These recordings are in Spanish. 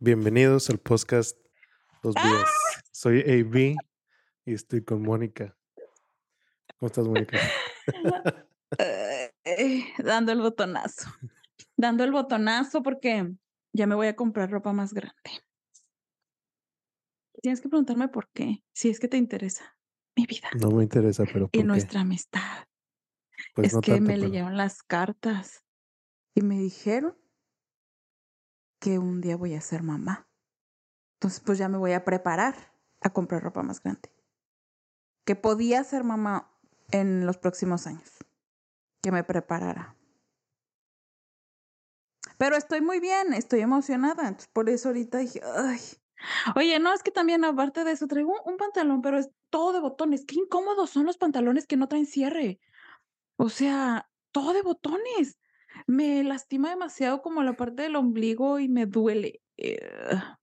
Bienvenidos al podcast Dos Vidas. Soy AB y estoy con Mónica. ¿Cómo estás, Mónica? Eh, dando el botonazo. Dando el botonazo porque ya me voy a comprar ropa más grande. Tienes que preguntarme por qué, si es que te interesa mi vida No me interesa, pero ¿por y qué? nuestra amistad. Pues es no que tanto, me pero- leyeron las cartas y me dijeron que un día voy a ser mamá. Entonces, pues ya me voy a preparar a comprar ropa más grande. Que podía ser mamá en los próximos años. Que me preparara. Pero estoy muy bien, estoy emocionada. Entonces, por eso ahorita dije, ay. Oye, no, es que también aparte de eso, traigo un pantalón, pero es todo de botones. Qué incómodos son los pantalones que no traen cierre. O sea, todo de botones. Me lastima demasiado como la parte del ombligo y me duele. Eh,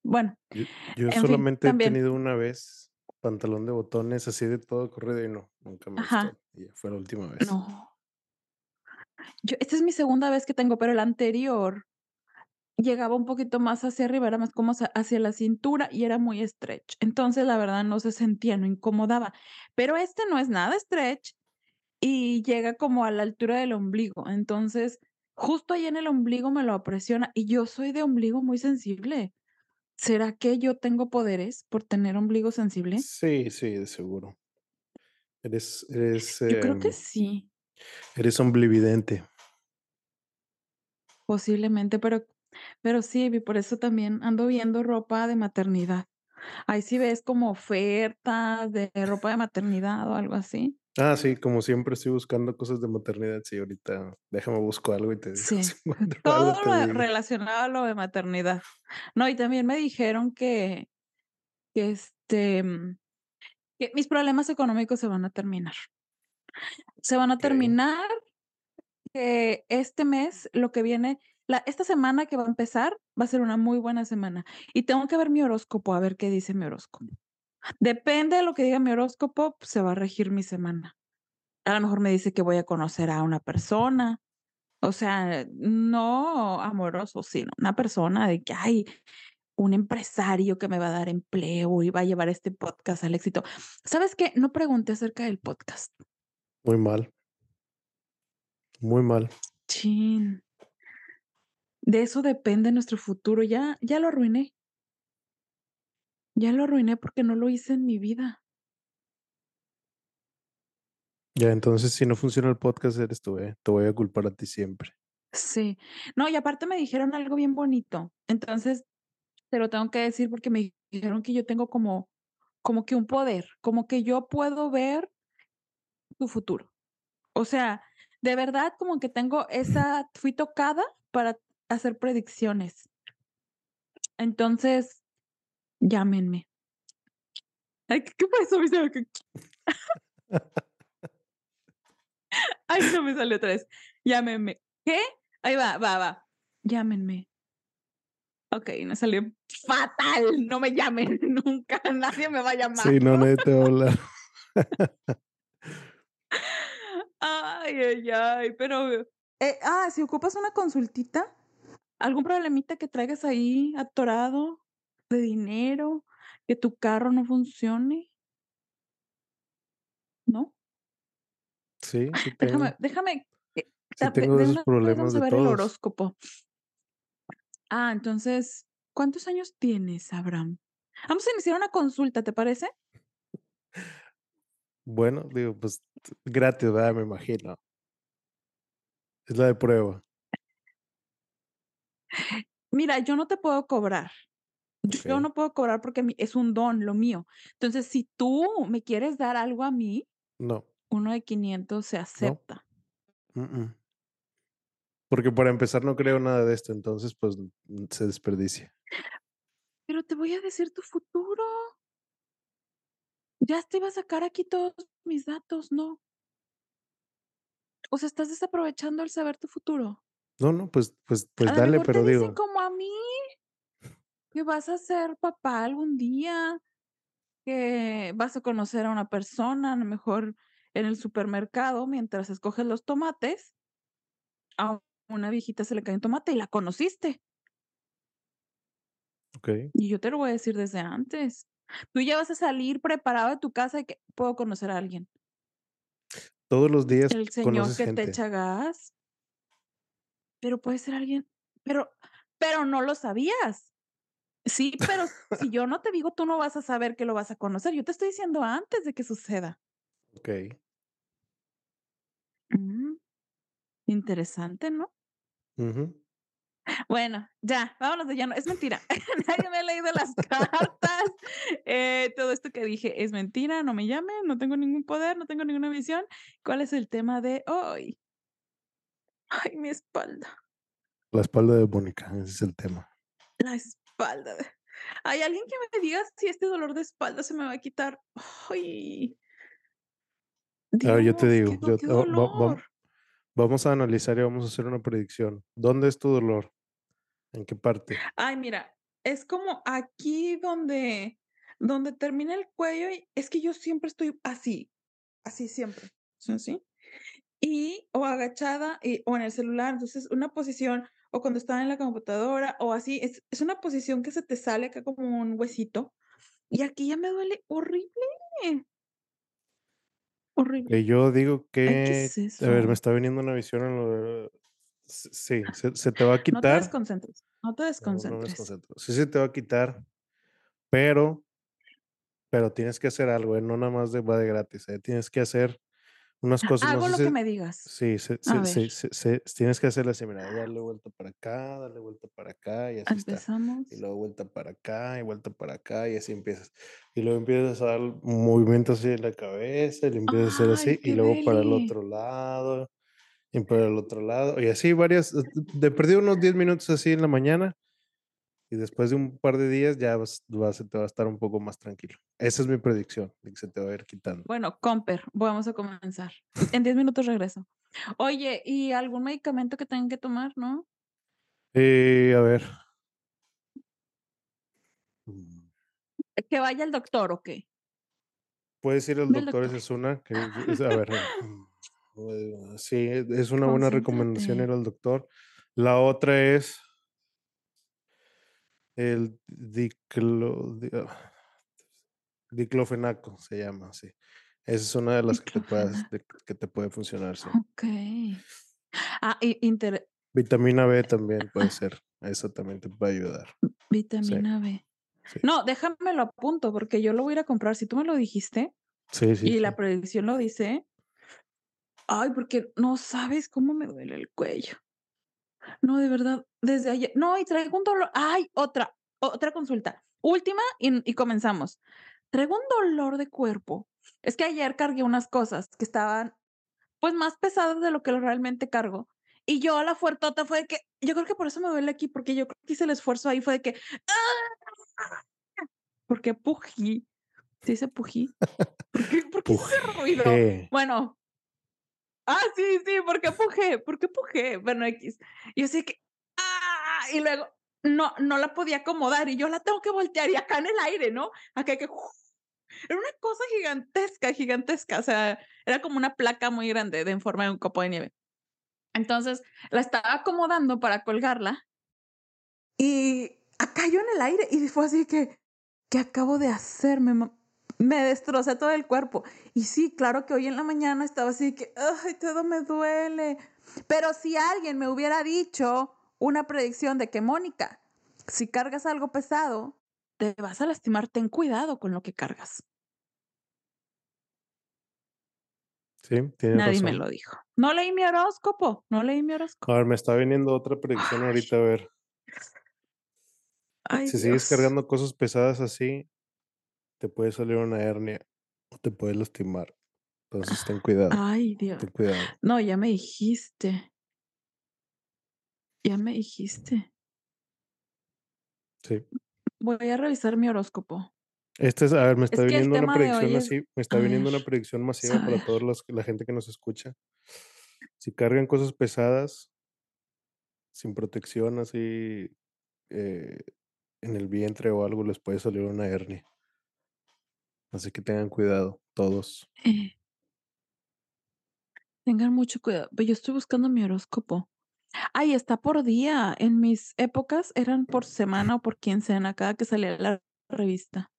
bueno, Yo, yo en fin, solamente he tenido una vez pantalón de botones así de todo corrido y no, nunca me Ajá. gustó. Y fue la última vez. No. Yo, esta es mi segunda vez que tengo, pero el anterior llegaba un poquito más hacia arriba, era más como hacia la cintura y era muy stretch. Entonces, la verdad, no se sentía, no incomodaba. Pero este no es nada stretch y llega como a la altura del ombligo. Entonces, justo ahí en el ombligo me lo apresiona y yo soy de ombligo muy sensible. ¿Será que yo tengo poderes por tener ombligo sensible? Sí, sí, de seguro. Eres, eres, Yo creo que em, sí. eres omblividente. Posiblemente, pero, pero sí, vi, por eso también ando viendo ropa de maternidad. Ahí sí ves como ofertas de ropa de maternidad o algo así. Ah, sí, como siempre estoy buscando cosas de maternidad. Sí, ahorita déjame busco algo y te digo. Sí, Si todo algo, lo digo. relacionado a lo de maternidad. No, y también me dijeron que, que este, mm, que mis problemas económicos se van a terminar. Se van a terminar que este mes, lo que viene, la, esta semana que va a empezar, va a ser una muy buena semana. Y tengo que ver mi horóscopo, a ver qué dice mi horóscopo. Depende de lo que diga mi horóscopo, pues, se va a regir mi semana. A lo mejor me dice que voy a conocer a una persona. O sea, no amoroso, sino una persona de que hay un empresario que me va a dar empleo y va a llevar este podcast al éxito. ¿Sabes qué? No pregunté acerca del podcast. Muy mal. Muy mal. Chin. De eso depende nuestro futuro. Ya, ya lo arruiné. Ya lo arruiné porque no lo hice en mi vida. Ya, entonces si no funciona el podcast eres tú, ¿eh? Te voy a culpar a ti siempre. Sí. No, y aparte me dijeron algo bien bonito. Entonces, te lo tengo que decir porque me dijeron que yo tengo como, como que un poder, como que yo puedo ver tu futuro. O sea, de verdad como que tengo esa, fui tocada para hacer predicciones. Entonces, llámenme. Ay, ¿qué, que- Ay, no me salió otra vez. Llámenme. ¿Qué? Ahí va, va, va. Llámenme. Ok, no salió fatal. No me llamen nunca. Nadie me va a llamar. Sí, no, nadie te va a hablar. Ay, ay, ay, pero... eh, ah, si ocupas una consultita, algún problemita que traigas ahí atorado de dinero, que tu carro no funcione, ¿no? Sí. Déjame, déjame. eh, Sí tengo de esos problemas de ver el horóscopo. Ah, entonces, ¿cuántos años tienes, Abraham? Vamos a iniciar una consulta, ¿te parece? Bueno, digo, pues gratis, ¿verdad? Me imagino. Es la de prueba. Mira, yo no te puedo cobrar. Yo no puedo cobrar porque es un don, lo mío. Entonces, si tú me quieres dar algo a mí, No. uno de 500 se acepta. mm, mm. Porque para empezar no creo nada de esto, entonces pues mm, se desperdicia. Pero te voy a decir tu futuro. Ya te iba a sacar aquí todos mis datos, ¿no? O sea, estás desaprovechando el saber tu futuro. No, no, pues, pues, pues a dale, mejor pero te dicen digo, como a mí que vas a ser papá algún día, que vas a conocer a una persona, a lo mejor en el supermercado, mientras escoges los tomates, a una viejita se le cae un tomate y la conociste. Okey. Y yo te lo voy a decir desde antes. Tú ya vas a salir preparado de tu casa de que puedo conocer a alguien. Todos los días El señor que te echa gas. Pero puede ser alguien pero pero no lo sabías. Sí, pero si yo no te digo, tú no vas a saber que lo vas a conocer. Yo te estoy diciendo antes de que suceda. Okey. Mm, interesante, ¿no? Ujú. Bueno, ya, vámonos de lleno. Es mentira. Nadie me ha leído las cartas. Eh, todo esto que dije es mentira, no me llamen, no tengo ningún poder, no tengo ninguna visión. ¿Cuál es el tema de hoy? Ay, mi espalda. La espalda de Mónica, ese es el tema. La espalda. ¿Hay alguien que me diga si este dolor de espalda se me va a quitar? Ay. A ver, yo te digo, qué yo qué te va va vam dolor. vamos a analizar y vamos a hacer una predicción. ¿Dónde es tu dolor? ¿En qué parte? Ay, mira, es como aquí donde donde termina el cuello y es que yo siempre estoy así, así siempre, así. Y o agachada y o en el celular, entonces una posición o cuando estaba en la computadora o así, es es una posición que se te sale acá como un huesito, y aquí ya me duele horrible. Horrible. Eh, yo digo Ay, ¿qué que es a ver, me está viniendo una visión en lo de sí, se se te va a No te quitar. desconcentres, no te No, no me desconcentres. desconcentro. Sí se te va a quitar, pero pero tienes que hacer algo, eh, no nada más de va de gratis, eh, tienes que hacer unas cosas, no Hago sé lo que me digas. sí, se se se tienes que hacerle así, mira, darle vuelta para acá, darle vuelta para acá y así está. Y Empezamos. luego vuelta para acá y vuelta para acá y así empiezas. Y luego empiezas a dar movimientos así de la cabeza y empiezas a hacer así y luego para el otro lado y para el otro lado y así varias de de perdido unos 10 minutos así en la mañana y después de un par de días ya vas vas te va a estar un poco más tranquilo. Esa es mi predicción, de que se te va a ir quitando. Bueno, Comper, vamos a comenzar. En 10 minutos regreso. Oye, ¿y algún medicamento que tengan que tomar, no? Eh, a ver. Mm. ¿Que vaya al doctor o qué? Puedes ir al doctor, esa es una, que es a ver, mm, eh, sí, es una buena recomendación ir al doctor. La otra es el diclo di ah, diclofenaco se llama, sí. Esa es una de las que te puedas Diclofenac. de que te puede funcionar, sí. Okey. Ah, y intere Vitamina B también puede ser, eso también te puede ayudar. Sí. Vitamina B. Sí. No, déjame lo apunto, porque yo lo voy a ir a comprar. Si tú me lo dijiste Sí, sí, y la predicción lo dice ay, porque no sabes cómo me duele el cuello. No, de verdad, desde ayer no, y traigo un dolor ay, otra otra consulta. Última y y comenzamos. Traigo un dolor de cuerpo. Es que ayer cargué unas cosas que estaban, pues, más pesadas de lo que realmente cargo. Y yo la fuertota fue de que yo creo que por eso me duele aquí, porque yo creo que hice el esfuerzo ahí, fue de que, ¡ah! Porque pugí. ¿Se dice pugí? ¿Por qué por qué hice ese ruido? Bueno. Ah, sí, sí, ¿por qué pujé? ¿Por qué pujé? Bueno. Y yo de que, ¡ah! Y luego no no la podía acomodar y yo la tengo que voltear y acá en el aire, ¿no? Acá que era una cosa gigantesca, gigantesca, o sea, era como una placa muy grande de en forma de un copo de nieve. Entonces, la estaba acomodando para colgarla y acá en el aire y fue así que, ¿qué acabo de hacer? Me me destrocé todo el cuerpo. Y sí, claro que hoy en la mañana estaba así que, ay, todo me duele. Pero si alguien me hubiera dicho una predicción de que: "Mónica, si cargas algo pesado, te vas a lastimar, ten cuidado con lo que cargas". Sí, tienes Nadie me lo dijo. No leí mi horóscopo, no leí mi horóscopo. A ver, me está viniendo otra predicción Ay. ahorita, a ver. Ay, Si sigues cargando cosas pesadas así, te puede salir una hernia o te puedes lastimar. Entonces, ten cuidado, Ay, Dios. ten cuidado. No, ya me dijiste. Ya me dijiste. Sí. Voy a revisar mi horóscopo. Este es a ver, me está Es viniendo una predicción es así, me está a viniendo ver, una predicción masiva para los la gente que nos escucha. Si cargan cosas pesadas sin protección así, eh, en el vientre o algo, les puede salir una hernia. Así que tengan cuidado, todos. Eh. Tengan mucho cuidado. Yo estoy buscando mi horóscopo. Ay, está por día. En mis épocas eran por semana o por quincena, cada que salía la revista.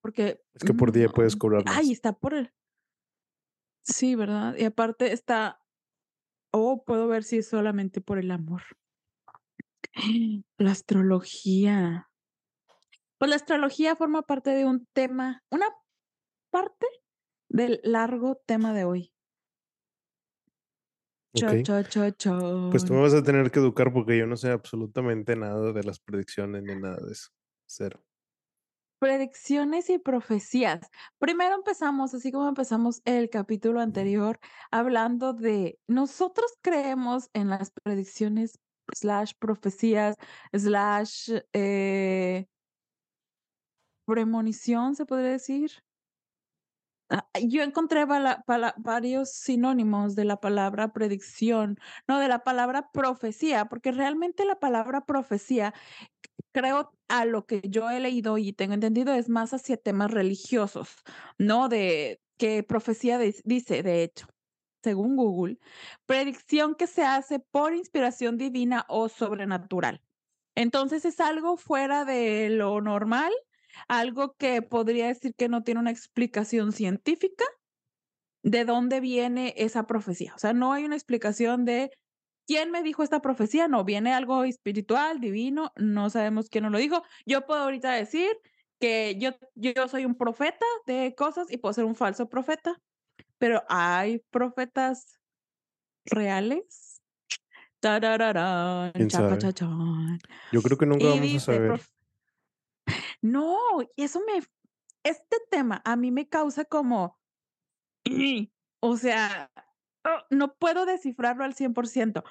Porque, Es que por mm, día no, puedes cobrar ay, más. está por el sí, ¿verdad? Y aparte está oh, puedo ver si es solamente por el amor. La astrología. Pues la astrología forma parte de un tema, una parte del largo tema de hoy. Cha, Okey. cha, cha, Pues tú me vas a tener que educar porque yo no sé absolutamente nada de las predicciones ni nada de eso. Cero. Predicciones y profecías. Primero empezamos, así como empezamos el capítulo anterior, hablando de nosotros creemos en las predicciones, slash profecías, slash eh premonición, ¿se podría decir? Ah, yo encontré varios sinónimos de la palabra predicción, no, de la palabra profecía, porque realmente la palabra profecía, creo, a lo que yo he leído y tengo entendido, es más hacia temas religiosos, ¿no? De que profecía dice, de hecho, según Google, predicción que se hace por inspiración divina o sobrenatural. Entonces, es algo fuera de lo normal, algo que podría decir que no tiene una explicación científica, de dónde viene esa profecía. O sea, no hay una explicación de quién me dijo esta profecía, no, viene algo espiritual, divino, no sabemos quién nos lo dijo. Yo puedo ahorita decir que yo yo soy un profeta de cosas y puedo ser un falso profeta, pero, ¿hay profetas reales? Yo creo que nunca Y vamos a saber. No, eso me este tema a mí me causa como o sea, oh, no puedo descifrarlo al 100%.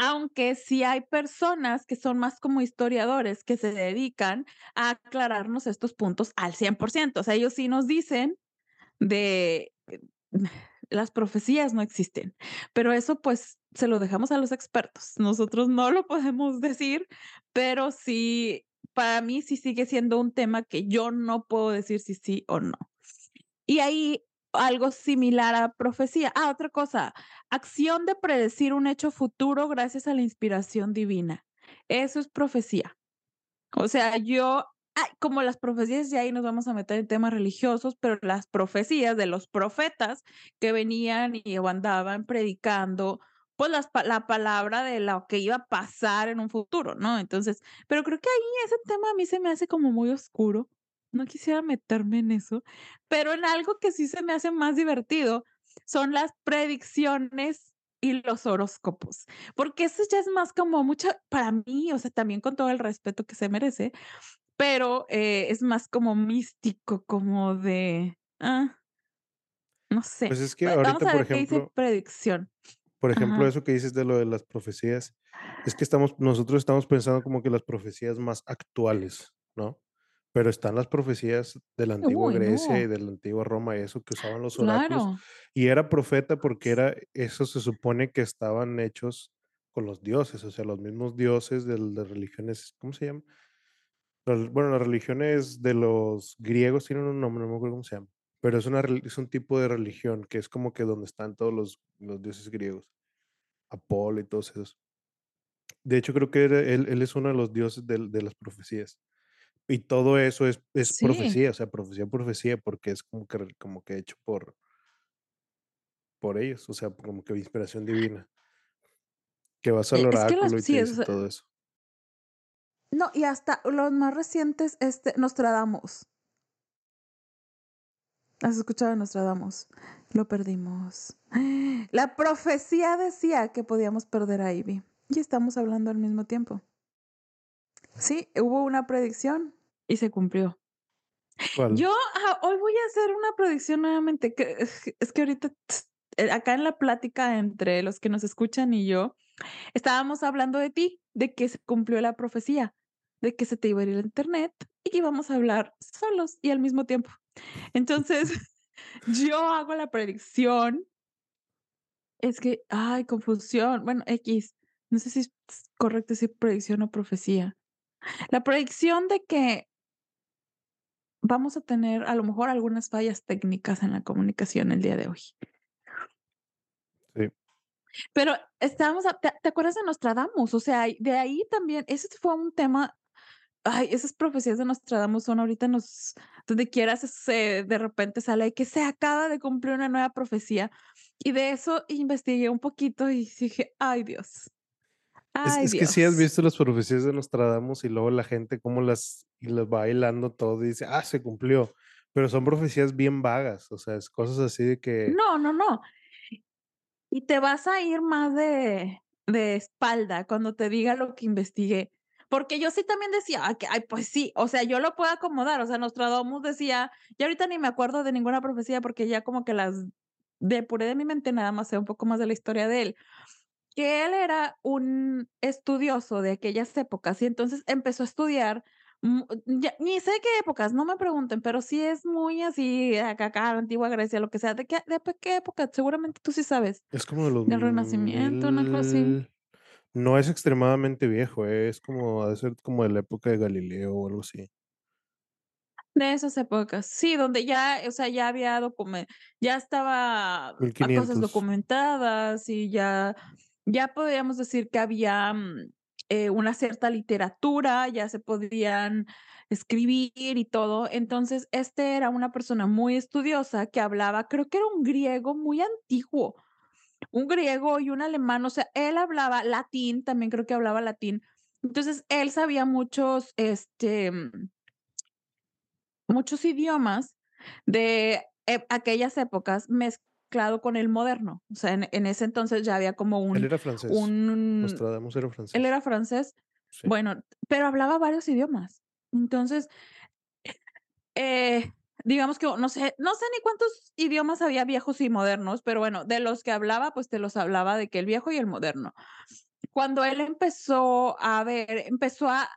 Aunque sí hay personas que son más como historiadores, que se dedican a aclararnos estos puntos al 100%. O sea, ellos sí nos dicen de las profecías no existen, pero eso, pues, se lo dejamos a los expertos. Nosotros no lo podemos decir, pero sí, para mí sí sigue siendo un tema que yo no puedo decir si sí o no. Y ahí algo similar a profecía. Ah, otra cosa, acción de predecir un hecho futuro gracias a la inspiración divina. Eso es profecía. O sea, yo ay, como las profecías, ya ahí nos vamos a meter en temas religiosos, pero las profecías de los profetas que venían y andaban predicando, pues, las la palabra de lo que iba a pasar en un futuro, ¿no? Entonces, pero creo que ahí ese tema a mí se me hace como muy oscuro. No quisiera meterme en eso, pero en algo que sí se me hace más divertido son las predicciones y los horóscopos, porque eso ya es más como mucho para mí, o sea, también con todo el respeto que se merece, pero, eh, es más como místico, como de, ah no sé. Pues es que Va vamos ahorita, a por ver qué dice ejemplo predicción. Por ejemplo, Ajá. eso que dices de lo de las profecías, es que estamos nosotros estamos pensando como que las profecías más actuales, ¿no? Pero están las profecías de la antigua Uy, Grecia y de la antigua Roma, y eso que usaban los oráculos, Claro. y era profeta porque era eso se supone que estaban hechos con los dioses, o sea, los mismos dioses de religiones, ¿cómo se llama? Bueno, las religiones de los griegos tienen un nombre, no me acuerdo cómo se llama, pero es una es un tipo de religión que es como que donde están todos los los dioses griegos, Apolo y todos esos. De hecho, creo que él él es uno de los dioses del de las profecías. Y todo eso es es Sí. profecía, o sea, profecía, profecía, porque es como que como que hecho por por ellos, o sea, como que inspiración divina. Que vas al E es que las oráculo y sí, todo eso. No, y hasta los más recientes, este, Nostradamus. ¿Has escuchado de Nostradamus? Lo perdimos. La profecía decía que podíamos perder a Ivy, y estamos hablando al mismo tiempo. Sí, hubo una predicción y se cumplió. ¿Cuál? Yo, ah, hoy voy a hacer una predicción nuevamente, que es que ahorita, eh, acá en la plática entre los que nos escuchan y yo, estábamos hablando de ti, de que se cumplió la profecía, de que se te iba a ir el Internet y que íbamos a hablar solos y al mismo tiempo. Entonces, yo hago la predicción es que, ay, confusión, bueno, equis, no sé si es correcto decir predicción o profecía. La predicción de que vamos a tener, a lo mejor, algunas fallas técnicas en la comunicación el día de hoy. Sí. Pero estábamos a ¿te te acuerdas de Nostradamus? O sea, de ahí también, ese fue un tema, ay, esas profecías de Nostradamus son ahorita nos donde quieras se de repente sale que se acaba de cumplir una nueva profecía, y de eso investigué un poquito y dije: "Ay, Dios, Es ay, es que sí has Dios". visto las profecías de Nostradamus, y luego la gente cómo las y las va hilando todo, y dice: "Ah, se cumplió", pero son profecías bien vagas, o sea, es cosas así de que No, no, no. Y te vas a ir más de de espalda cuando te diga lo que investigué, porque yo sí también decía: "Ay, que ay, pues sí", o sea, yo lo puedo acomodar, o sea, Nostradamus decía ya ahorita ni me acuerdo de ninguna profecía, porque ya como que las depuré de mi mente, nada más sé un poco más de la historia de él, que él era un estudioso de aquellas épocas, y entonces empezó a estudiar, ya ni sé qué épocas, no me pregunten, pero sí es muy así, acá acá, antigua Grecia, lo que sea, ¿de qué de qué época? Seguramente tú sí sabes, Es como de los ¿del Renacimiento, una cosa así? No es extremadamente viejo, es como ha de ser como de la época de Galileo o algo así. De esas épocas, sí, donde ya, o sea, ya había documen ya estaba cosas documentadas y ya ya podíamos decir que había, mm, eh, una cierta literatura, ya se podían escribir y todo. Entonces, este era una persona muy estudiosa que hablaba, creo que era un griego muy antiguo, un griego y un alemán, o sea, él hablaba latín, también creo que hablaba latín. Entonces, él sabía muchos, este, mm muchos idiomas de, eh, aquellas épocas mezclado con el moderno. O sea, en en ese entonces ya había como Él un era francés, un Nostradamus era ¿él francés. era francés? Sí. Bueno, pero hablaba varios idiomas. Entonces eh, digamos que, no sé no sé ni cuántos idiomas había viejos y modernos, pero bueno, de los que hablaba, pues te los hablaba de que el viejo y el moderno. Cuando él empezó a ver, empezó a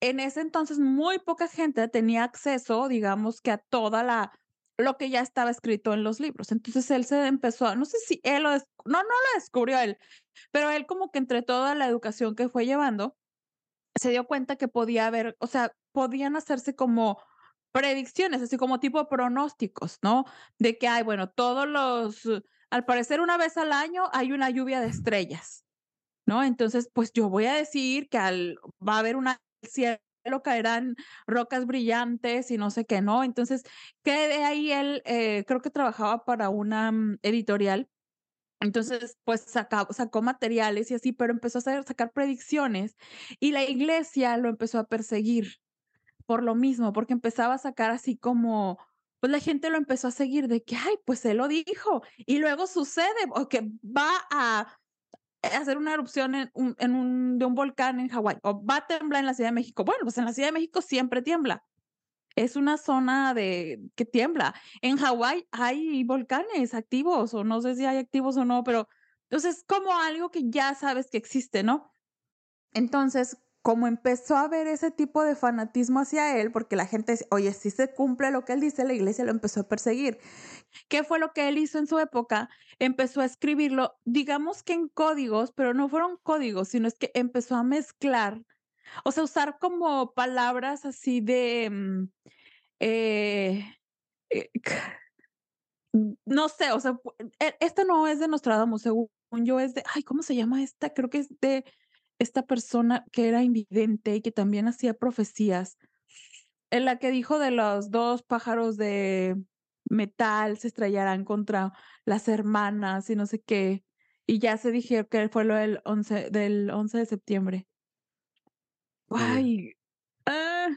en ese entonces muy poca gente tenía acceso, digamos que a toda la lo que ya estaba escrito en los libros. Entonces, él se empezó a no sé si él lo no, no lo descubrió él, pero él como que entre toda la educación que fue llevando, se dio cuenta que podía haber, o sea, podían hacerse como predicciones, así como tipo pronósticos, ¿no? De que, ay, bueno, todos los al parecer una vez al año hay una lluvia de estrellas, ¿no? Entonces, pues yo voy a decir que al va a haber una cielo caerán rocas brillantes y no sé qué, ¿no? Entonces, que de ahí él, eh, creo que trabajaba para una, mm, editorial. Entonces, pues saca sacó materiales y así, pero empezó a hacer sacar predicciones, y la iglesia lo empezó a perseguir por lo mismo, porque empezaba a sacar así como, pues la gente lo empezó a seguir de que: "Ay, pues él lo dijo", y luego sucede, o que va a hacer una erupción en un de un volcán en Hawái, o va a temblar en la Ciudad de México. Bueno, pues en la Ciudad de México siempre tiembla. Es una zona de que tiembla. En Hawái hay volcanes activos, o no sé si hay activos o no, pero entonces, como algo que ya sabes que existe, ¿no? Entonces, como empezó a haber ese tipo de fanatismo hacia él, porque la gente "Oye, si se cumple lo que él dice", la iglesia lo empezó a perseguir. ¿Qué fue lo que él hizo en su época? Empezó a escribirlo, digamos que en códigos, pero no fueron códigos, sino es que empezó a mezclar, o sea, usar como palabras así de, mm, eh eh, no sé, o sea, e este no es de Nostradamus, según yo es de, ay, ¿cómo se llama esta? Creo que es de esta persona que era invidente y que también hacía profecías. En la que dijo de los 2 pájaros de metal se estrellarán contra las hermanas y no sé qué, y ya se dijeron que fue lo del 11 del 11 de septiembre. Muy bien. Ay, ah.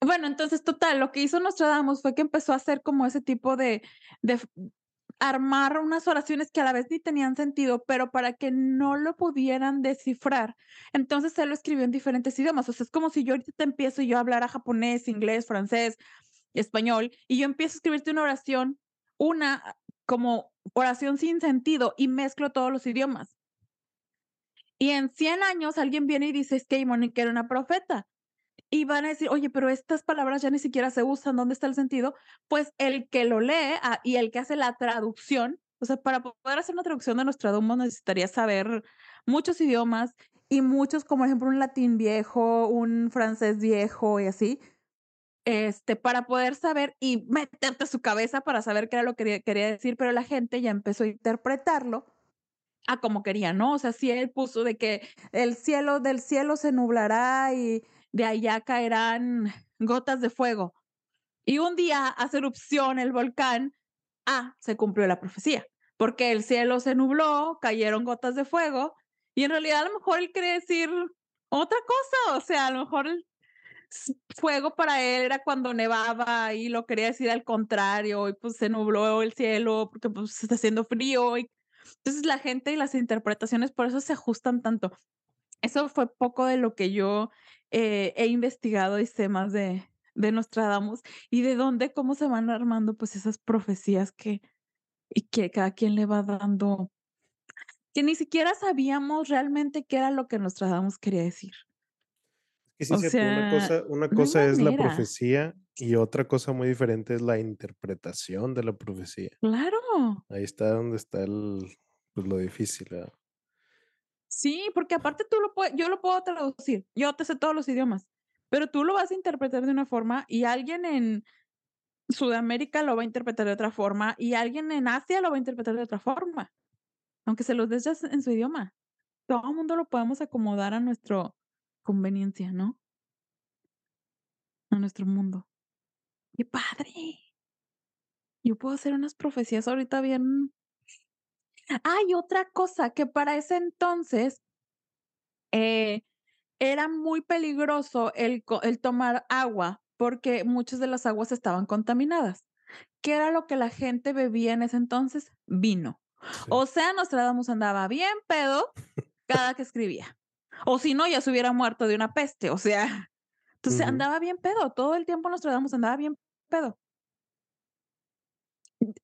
Bueno, entonces, total, lo que hizo Nostradamus fue que empezó a hacer como ese tipo de de armar unas oraciones que a la vez ni tenían sentido, pero para que no lo pudieran descifrar. Entonces, él lo escribió en diferentes idiomas. O sea, es como si yo ahorita te empiezo yo a hablar a japonés, inglés, francés, español, y yo empiezo a escribirte una oración, una como oración sin sentido, y mezclo todos los idiomas. Y en 100 años alguien viene y dice: "Es que Monique era una profeta", y van a decir: "Oye, pero estas palabras ya ni siquiera se usan, ¿dónde está el sentido?". Pues el que lo lee, ah, y el que hace la traducción, o sea, para poder hacer una traducción de Nostradamus necesitarías saber muchos idiomas y muchos, como ejemplo, un latín viejo, un francés viejo y así. este, para poder saber y meterte a su cabeza para saber qué era lo que quería decir, pero la gente ya empezó a interpretarlo a como quería, ¿no? O sea, si él puso de que el cielo del cielo se nublará y de allá caerán gotas de fuego. Y un día hace erupción el volcán, ah, se cumplió la profecía, porque el cielo se nubló, cayeron gotas de fuego, y en realidad a lo mejor él quiere decir otra cosa, o sea, a lo mejor fuego para él era cuando nevaba y lo quería decir al contrario, y pues se nubló el cielo porque pues está haciendo frío. Y... Entonces la gente y las interpretaciones por eso se ajustan tanto. Eso fue poco de lo que yo eh, he investigado y sé más de, de Nostradamus y de dónde, cómo se van armando pues esas profecías que, y que cada quien le va dando, que ni siquiera sabíamos realmente qué era lo que Nostradamus quería decir. Es que sí O una cosa una cosa es la profecía y otra cosa muy diferente es la interpretación de la profecía. Claro. Ahí está donde está el, pues, lo difícil, ¿verdad? Sí, porque aparte tú lo puedes, yo lo puedo traducir, yo te sé todos los idiomas, pero tú lo vas a interpretar de una forma y alguien en Sudamérica lo va a interpretar de otra forma y alguien en Asia lo va a interpretar de otra forma, aunque se los des ya en su idioma. Todo el mundo lo podemos acomodar a nuestro conveniencia, ¿no? A nuestro mundo. ¡Qué padre! Yo puedo hacer unas profecías ahorita bien. Hay otra cosa que para ese entonces eh, era muy peligroso el, tomar agua porque muchas de las aguas estaban contaminadas. ¿Qué era lo que la gente bebía en ese entonces? Vino. Sí. O sea, Nostradamus andaba bien pedo cada que escribía. O si no, ya se hubiera muerto de una peste. O sea, entonces andaba bien pedo. Todo el tiempo Nostradamus andaba bien pedo.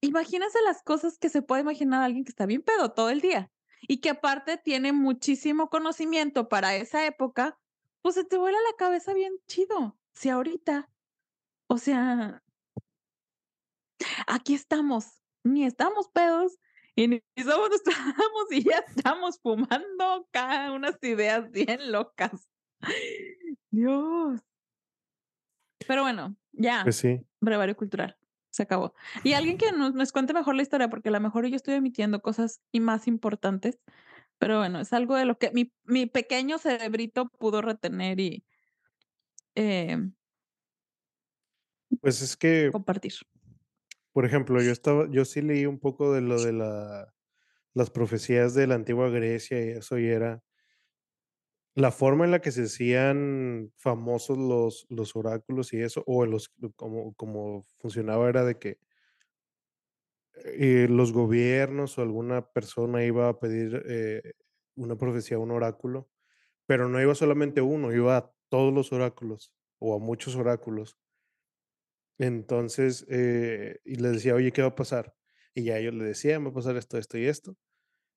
Imagínense las cosas que se puede imaginar alguien que está bien pedo todo el día y que aparte tiene muchísimo conocimiento para esa época, pues se te vuela la cabeza bien chido. Si ahorita, o sea, aquí estamos, ni estamos pedos y ni somos Nostradamus y ya estamos fumando acá unas ideas bien locas. Dios. Pero bueno, ya, Pues sí. brevario cultural. Se acabó. Y alguien que nos, nos cuente mejor la historia, porque a lo mejor yo estoy omitiendo cosas y más importantes. Pero bueno, es algo de lo que mi, mi pequeño cerebrito pudo retener y eh, Pues es que, compartir. por ejemplo, yo estaba yo sí leí un poco de lo de la las profecías de la antigua Grecia y eso, y era la forma en la que se hacían famosos los los oráculos y eso, o los como como funcionaba era de que eh, los gobiernos o alguna persona iba a pedir, eh, una profecía, un oráculo, pero no iba solamente uno, iba a todos los oráculos o a muchos oráculos. Entonces, eh, y les decía: "Oye, ¿qué va a pasar?". Y ya ellos le decían: "Va a pasar esto, esto y esto".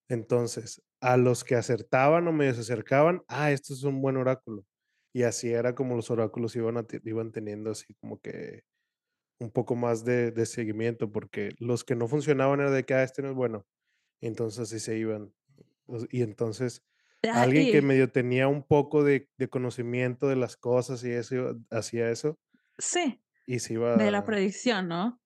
Entonces, a los que acertaban o medio se acercaban, ah, esto es un buen oráculo. Y así era como los oráculos iban a iban teniendo así como que un poco más de de seguimiento, porque los que no funcionaban era de que: "Ah, este no es bueno". Y entonces así se iban. Y entonces, alguien que medio tenía un poco de de conocimiento de las cosas y eso, hacía eso, sí, y se de la iba predicción, ¿no?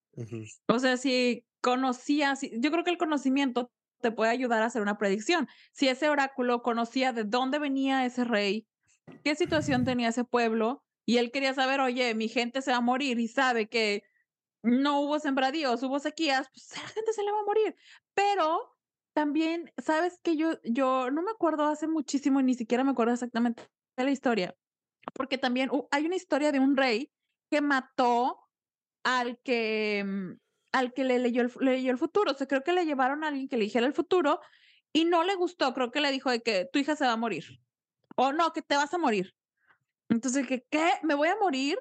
O sea, si conocías, si- yo creo que el conocimiento te puede ayudar a hacer una predicción. Si ese oráculo conocía de dónde venía ese rey, qué situación tenía ese pueblo, y él quería saber, oye, mi gente se va a morir y sabe que no hubo sembradíos, hubo sequías, pues la gente se le va a morir. Pero también, ¿sabes que Yo, yo no me acuerdo hace muchísimo, ni siquiera me acuerdo exactamente de la historia, porque también hu- hay una historia de un rey que mató al que, mm, al que le leyó el le leyó el futuro. O sea, creo que le llevaron a alguien que le dijera el futuro y no le gustó. Creo que le dijo de que tu hija se va a morir, o no, que te vas a morir. Entonces, que, ¿qué? ¿Me voy a morir?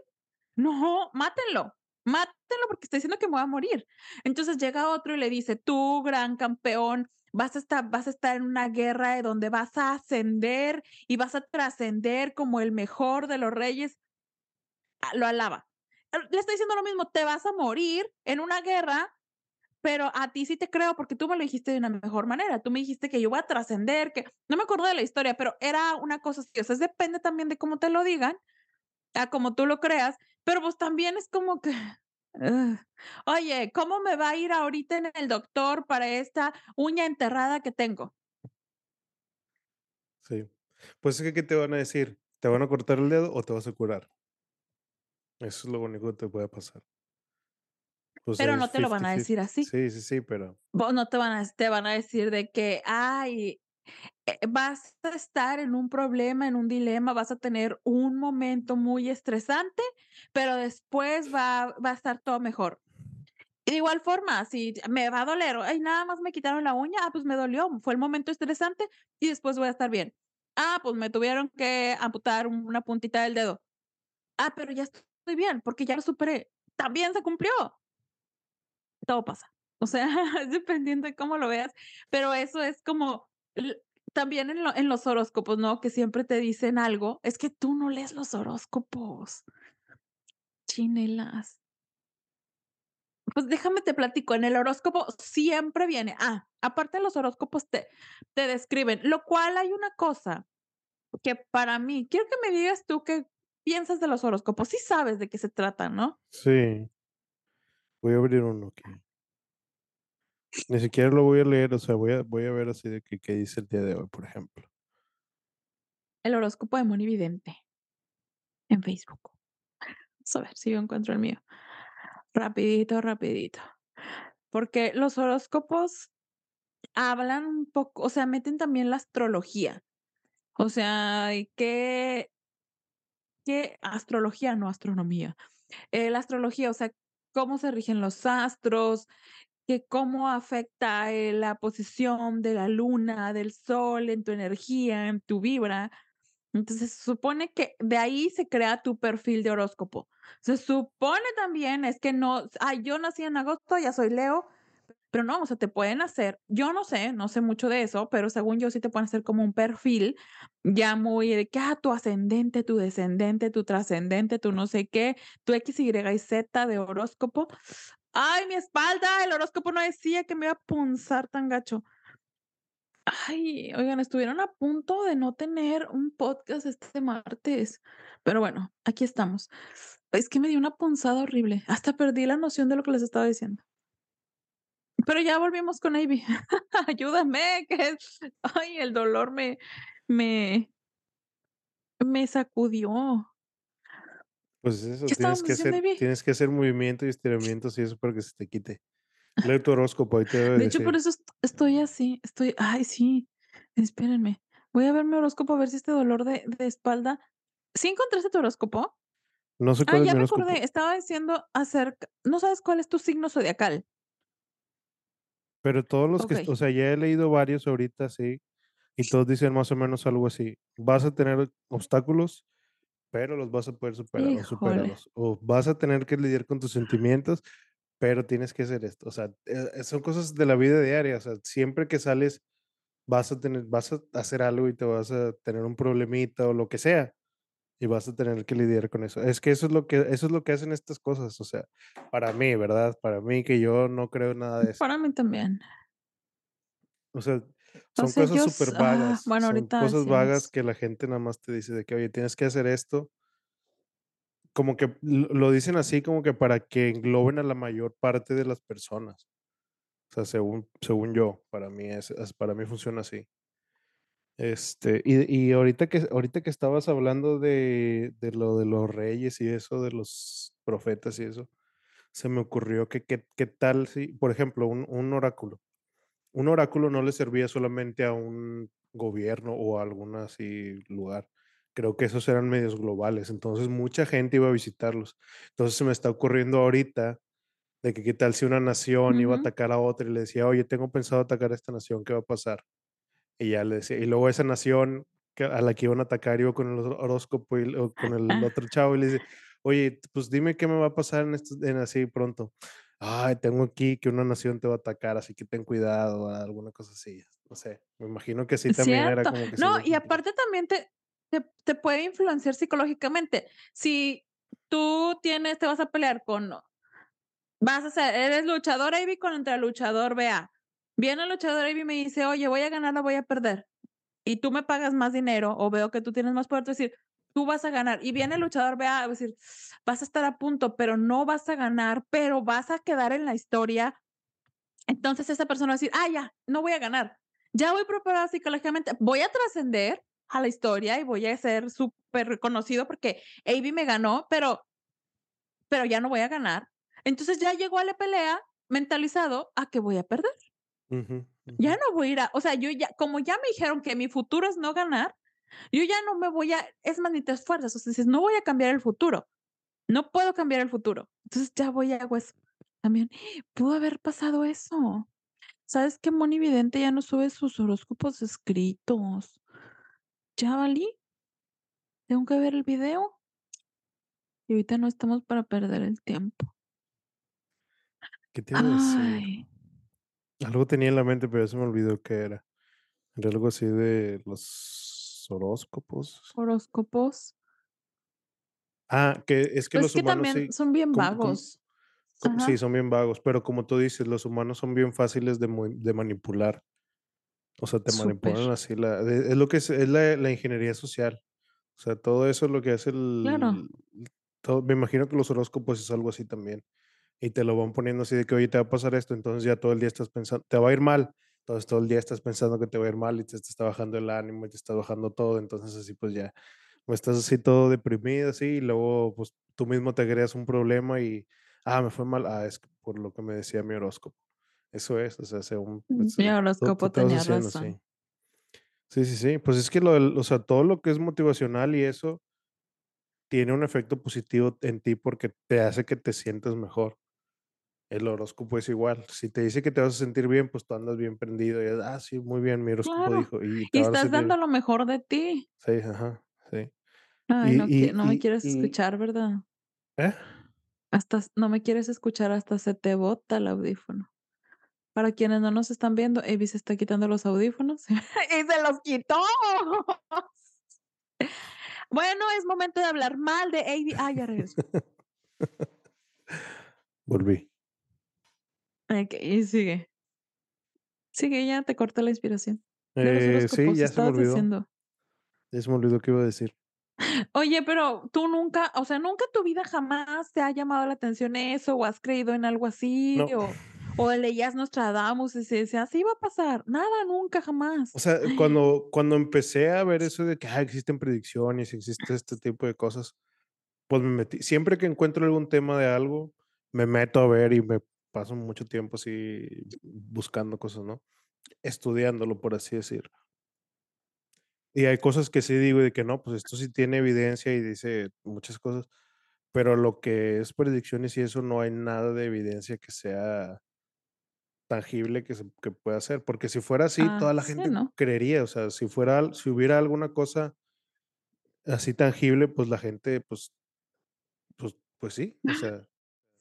No, mátenlo, mátenlo porque está diciendo que me voy a morir. Entonces llega otro y le dice, tú, gran campeón, vas a estar, vas a estar en una guerra de donde vas a ascender y vas a trascender como el mejor de los reyes. Ah, Lo alaba. Eh, Le está diciendo lo mismo, te vas a morir en una guerra, pero a ti sí te creo porque tú me lo dijiste de una mejor manera. Tú me dijiste que yo voy a trascender, que no me acuerdo de la historia, pero era una cosa así. O sea, depende también de cómo te lo digan, a como tú lo creas, Pero, pues, también es como que, oye, ¿cómo me va a ir ahorita en el doctor para esta uña enterrada que tengo? Sí. Pues, es que, ¿qué te van a decir? ¿Te van a cortar el dedo o te vas a curar? Eso es lo único que te puede pasar. Pues Pero no te lo van a decir así. Sí, sí, sí, pero Vos no te van a te van a decir de que: "Ay, eh, vas a estar en un problema, en un dilema, vas a tener un momento muy estresante, pero después va va a estar todo mejor". Y de igual forma, si me va a doler, ay, nada más me quitaron la uña, ah, pues me dolió, fue el momento estresante y después voy a estar bien. Ah, pues me tuvieron que amputar una puntita del dedo. Ah, pero ya estoy bien, porque ya lo superé. También se cumplió. Todo pasa. O sea, es dependiendo de cómo lo veas, pero eso es como también en lo en los horóscopos, ¿no? Que siempre te dicen algo, es que tú no lees los horóscopos. Chinelas. Pues déjame te platico, en el horóscopo siempre viene ah, aparte de los horóscopos te te describen, lo cual hay una cosa que para mí quiero que me digas tú qué piensas de los horóscopos, sí sabes de qué se tratan, ¿no? Sí. Voy a abrir uno aquí. Ni siquiera lo voy a leer, o sea, voy a voy a ver así de qué dice el día de hoy, por ejemplo. El horóscopo de Monividente. En Facebook. Vamos a ver si yo encuentro el mío. Rapidito, rapidito. Porque los horóscopos hablan un poco, o sea, meten también la astrología. O sea, qué qué astrología, no astronomía. Eh, la astrología, o sea, cómo se rigen los astros, que cómo afecta, eh, la posición de la luna, del sol en tu energía, en tu vibra. Entonces, se supone que de ahí se crea tu perfil de horóscopo. Se supone también, es que no, ay, yo nací en agosto, ya soy Leo, pero no, o sea, te pueden hacer, yo no sé, no sé mucho de eso, pero según yo sí te pueden hacer como un perfil ya muy de que, ah, tu ascendente, tu descendente, tu trascendente, tu no sé qué, tu X, Y y Z de horóscopo. Ay, mi espalda, el horóscopo no decía que me iba a punzar tan gacho. Ay, oigan, estuvieron a punto de no tener un podcast este martes, pero bueno, aquí estamos. Es que me dio una punzada horrible, hasta perdí la noción de lo que les estaba diciendo. Pero ya volvimos con Ivy. Ayúdame, que es ay, el dolor me me me sacudió. Pues eso, ¿Qué tienes que diciendo, hacer tienes que hacer movimiento y estiramientos y eso para que se te quite. Lee tu horóscopo, ahí te debe De hecho, por eso est estoy así, estoy ay, sí, espérenme. Voy a ver mi horóscopo, a ver si este dolor de de espalda ¿Sí encontraste tu horóscopo? No sé Ah, cuál es ya mi me horóscopo. acordé, estaba diciendo acerca ¿no sabes cuál es tu signo zodiacal? Pero todos los que, o sea, ya he leído varios ahorita, sí, y todos dicen más o menos algo así. Vas a tener obstáculos, pero los vas a poder superar o supéralo. O vas a tener que lidiar con tus sentimientos, pero tienes que hacer esto. O sea, eh, son cosas de la vida diaria. O sea, siempre que sales vas a tener, vas a hacer algo y te vas a tener un problemita o lo que sea, y vas a tener que lidiar con eso. Es que eso es lo que, eso es lo que hacen estas cosas. O sea, para mí, ¿verdad? Para mí que yo no creo nada de eso. Para mí también. O sea, O son sea, cosas súper ah, vagas, bueno, son ahorita cosas vagas decimos. que la gente nada más te dice de que: "Oye, tienes que hacer esto", como que lo dicen así como que para que engloben a la mayor parte de las personas. O sea, según según yo, para mí es para mí funciona así. Este, y y ahorita que ahorita que estabas hablando de de lo de los reyes y eso, de los profetas y eso, se me ocurrió que qué tal si, por ejemplo, un un oráculo. Un oráculo no le servía solamente a un gobierno o a algún así lugar. Creo que esos eran medios globales, entonces mucha gente iba a visitarlos. Entonces se me está ocurriendo ahorita de que qué tal si una nación iba a atacar a otra y le decía, oye, tengo pensado atacar a esta nación, ¿qué va a pasar? Y ya le decía, y luego esa nación a la que iban a atacar iba con el hor- horóscopo y o con el otro chavo y le dice, oye, pues dime qué me va a pasar en, estos, en así pronto. Ay, tengo aquí que una nación te va a atacar, así que ten cuidado, alguna cosa así. No sé, me imagino que así también era cierto. como que No, a y aparte también te te te puede influenciar psicológicamente. Si tú tienes te vas a pelear con vas a ser eres luchador AB contra luchador BA. Viene el luchador y me dice: "Oye, voy a ganar o voy a perder", y tú me pagas más dinero, o veo que tú tienes más poder, decir tú vas a ganar. Y viene el luchador, ve a decir, vas a estar a punto, pero no vas a ganar, pero vas a quedar en la historia. Entonces esa persona va a decir, ah, ya, no voy a ganar. Ya voy preparada psicológicamente, voy a trascender a la historia y voy a ser súper reconocido porque AB me ganó, pero, pero ya no voy a ganar. Entonces ya llegó a la pelea mentalizado a que voy a perder. Ya no voy a ir a, o sea, yo ya, como ya me dijeron que mi futuro es no ganar, yo ya no me voy a, es más, ni te esfuerzas, o sea, dices, no voy a cambiar el futuro, no puedo cambiar el futuro. Entonces ya voy a hago eso. También pudo haber pasado eso. ¿Sabes que Moni Vidente ya no sube sus horóscopos escritos? Ya valí, tengo que ver el video y ahorita no estamos para perder el tiempo. ¿Qué te iba a decir? Algo tenía en la mente, pero ya se me olvidó qué era. Era algo así de los horóscopos. horóscopos. Ah, que es que Pues los que humanos también sí, son bien como, vagos. como- sí, son bien vagos, pero como tú dices, los humanos son bien fáciles de, de manipular. O sea, te manipulan así. La, es lo que es, es la, la ingeniería social. O sea, todo eso es lo que hace claro. el... todo- me imagino que los horóscopos es algo así también. Y te lo van poniendo así de que, oye, te va a pasar esto, entonces ya todo el día estás pensando, te va a ir mal. Entonces todo el día estás pensando que te va a ir mal y te, está bajando el ánimo y te está bajando todo. Entonces así pues ya, estás así todo deprimido así y luego pues tú mismo te creas un problema y, ah, me fue mal. Ah, es por lo que me decía mi horóscopo. Eso es, o sea, según, pues, Mi horóscopo tenía haciendo razón. así. Sí, sí, sí. Pues es que lo o sea, todo lo que es motivacional y eso tiene un efecto positivo en ti porque te hace que te sientas mejor. El horóscopo es igual. Si te dice que te vas a sentir bien, pues tú andas bien prendido y, ah, sí, muy bien, mi horóscopo Claro, dijo, y estás dando lo mejor de ti. sí, ajá, sí. Ay, Y, no qui y, no me quieres escuchar, ¿verdad? ¿eh? Hasta no me quieres escuchar, hasta se te bota el audífono. Para quienes no nos están viendo, Evi se está quitando los audífonos y se los quitó. Bueno, es momento de hablar mal de Evi. Ah, ya regresó. Volví. Okey, y sigue. Sigue, ya te corté la inspiración. De Eh, sí, ya se me olvidó. diciendo. Ya se me olvidó qué iba a decir. Oye, pero tú nunca, o sea, nunca en tu vida jamás te ha llamado la atención eso, o has creído en algo así, No, o o leías Nostradamus y se decía: "Así va a pasar". Nada, nunca, o jamás. sea, cuando, cuando empecé a ver eso de que ah, existen predicciones, existe este tipo de cosas, Pues me metí siempre que encuentro algún tema de algo, me meto a ver y me paso mucho tiempo así buscando cosas, ¿no? Estudiándolo, por así decir. Y hay cosas que sí digo de que no, pues esto sí tiene evidencia y dice muchas cosas, pero lo que es predicciones y eso no hay nada de evidencia que sea tangible que se que pueda hacer, porque si fuera así, Ah, toda la sí, gente ¿no? creería, o sea, si fuera si hubiera alguna cosa así tangible, pues la gente, pues pues pues sí, o sea,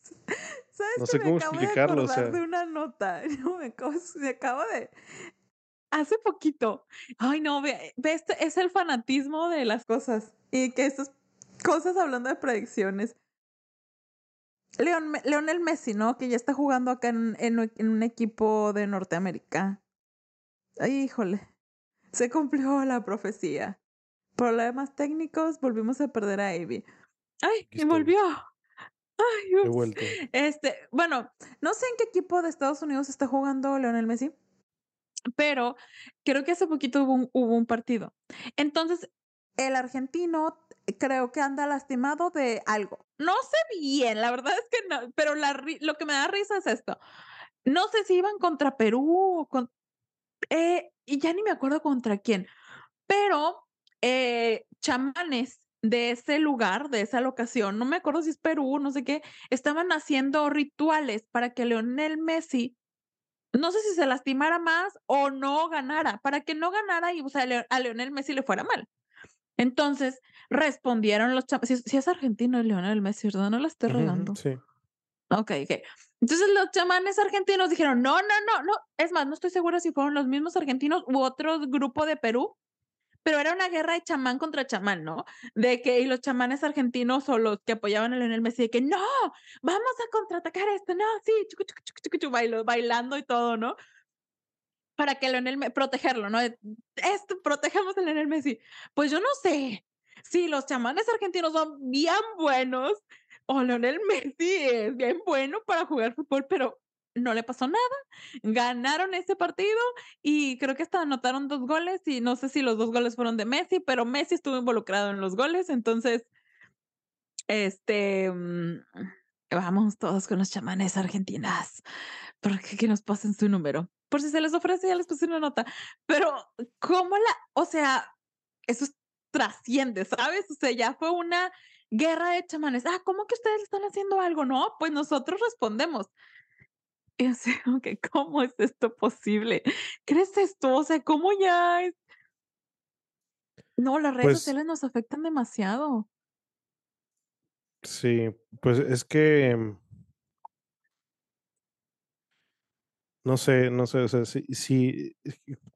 ¿Sabes no que sé me cómo acabo de o acordar sea de una nota? No, me acabo me acabo de hace poquito. Ay, no, ve ve este es el fanatismo de las cosas, y que estas cosas hablando de predicciones. Leon Me Leonel Messi, ¿no? Que ya está jugando acá en en un en un equipo de Norteamérica. Ay, híjole, se cumplió la profecía. Problemas técnicos, volvimos a perder a Ivy. ¡Ay! Y volvió. Ay. Este, bueno, no sé en qué equipo de Estados Unidos está jugando Leonel Messi, pero creo que hace poquito hubo un hubo un partido. Entonces, el argentino creo que anda lastimado de algo. No sé bien, la verdad es que no, pero la lo que me da risa es esto. No sé si iban contra Perú o con eh, y ya ni me acuerdo contra quién, pero, eh, chamanes de ese lugar, de esa locación, no me acuerdo si es Perú, no sé qué, estaban haciendo rituales para que Leonel Messi, no sé si se lastimara más o no ganara, para que no ganara y, o sea, a Leonel Messi le fuera mal. Entonces, respondieron los cha si si es argentino Leonel Messi, ¿verdad? No la estoy regando. sí. Okey, okey. Entonces, los chamanes argentinos dijeron: "No, no, no, no". Es más, no estoy segura si fueron los mismos argentinos u otro grupo de Perú, pero era una guerra de chamán contra chamán, ¿no? De que y los chamanes argentinos o los que apoyaban a Lionel Messi de que: "No, vamos a contraatacar esto, no, sí, chucu, chucu, chucu, chucu, chu", bailo bailando y todo, ¿no? Para que Lionel Me protegerlo, ¿no? Esto, protegemos a Lionel Messi. Pues yo no sé, Sí, los chamanes argentinos son bien buenos, o Lionel Messi es bien bueno para jugar fútbol, pero no le pasó nada. Ganaron ese partido y creo que hasta anotaron 2 goles, y no sé si los 2 goles fueron de Messi, pero Messi estuvo involucrado en los goles. Entonces este, mm, vamos todos con los chamanes argentinas, porque que nos pasen su número. Por si se les ofrece, ya les puse una nota. Pero, ¿cómo la o sea, eso es trasciende, ¿sabes? O sea, ya fue una guerra de chamanes. Ah, ¿cómo que ustedes están haciendo algo? No, pues nosotros respondemos. Y así ¿cómo es esto posible? ¿Crees esto? O sea, ¿cómo ya es? No, las redes Pues sociales nos afectan demasiado. sí, pues es que, mm no sé, no sé, o sea, si si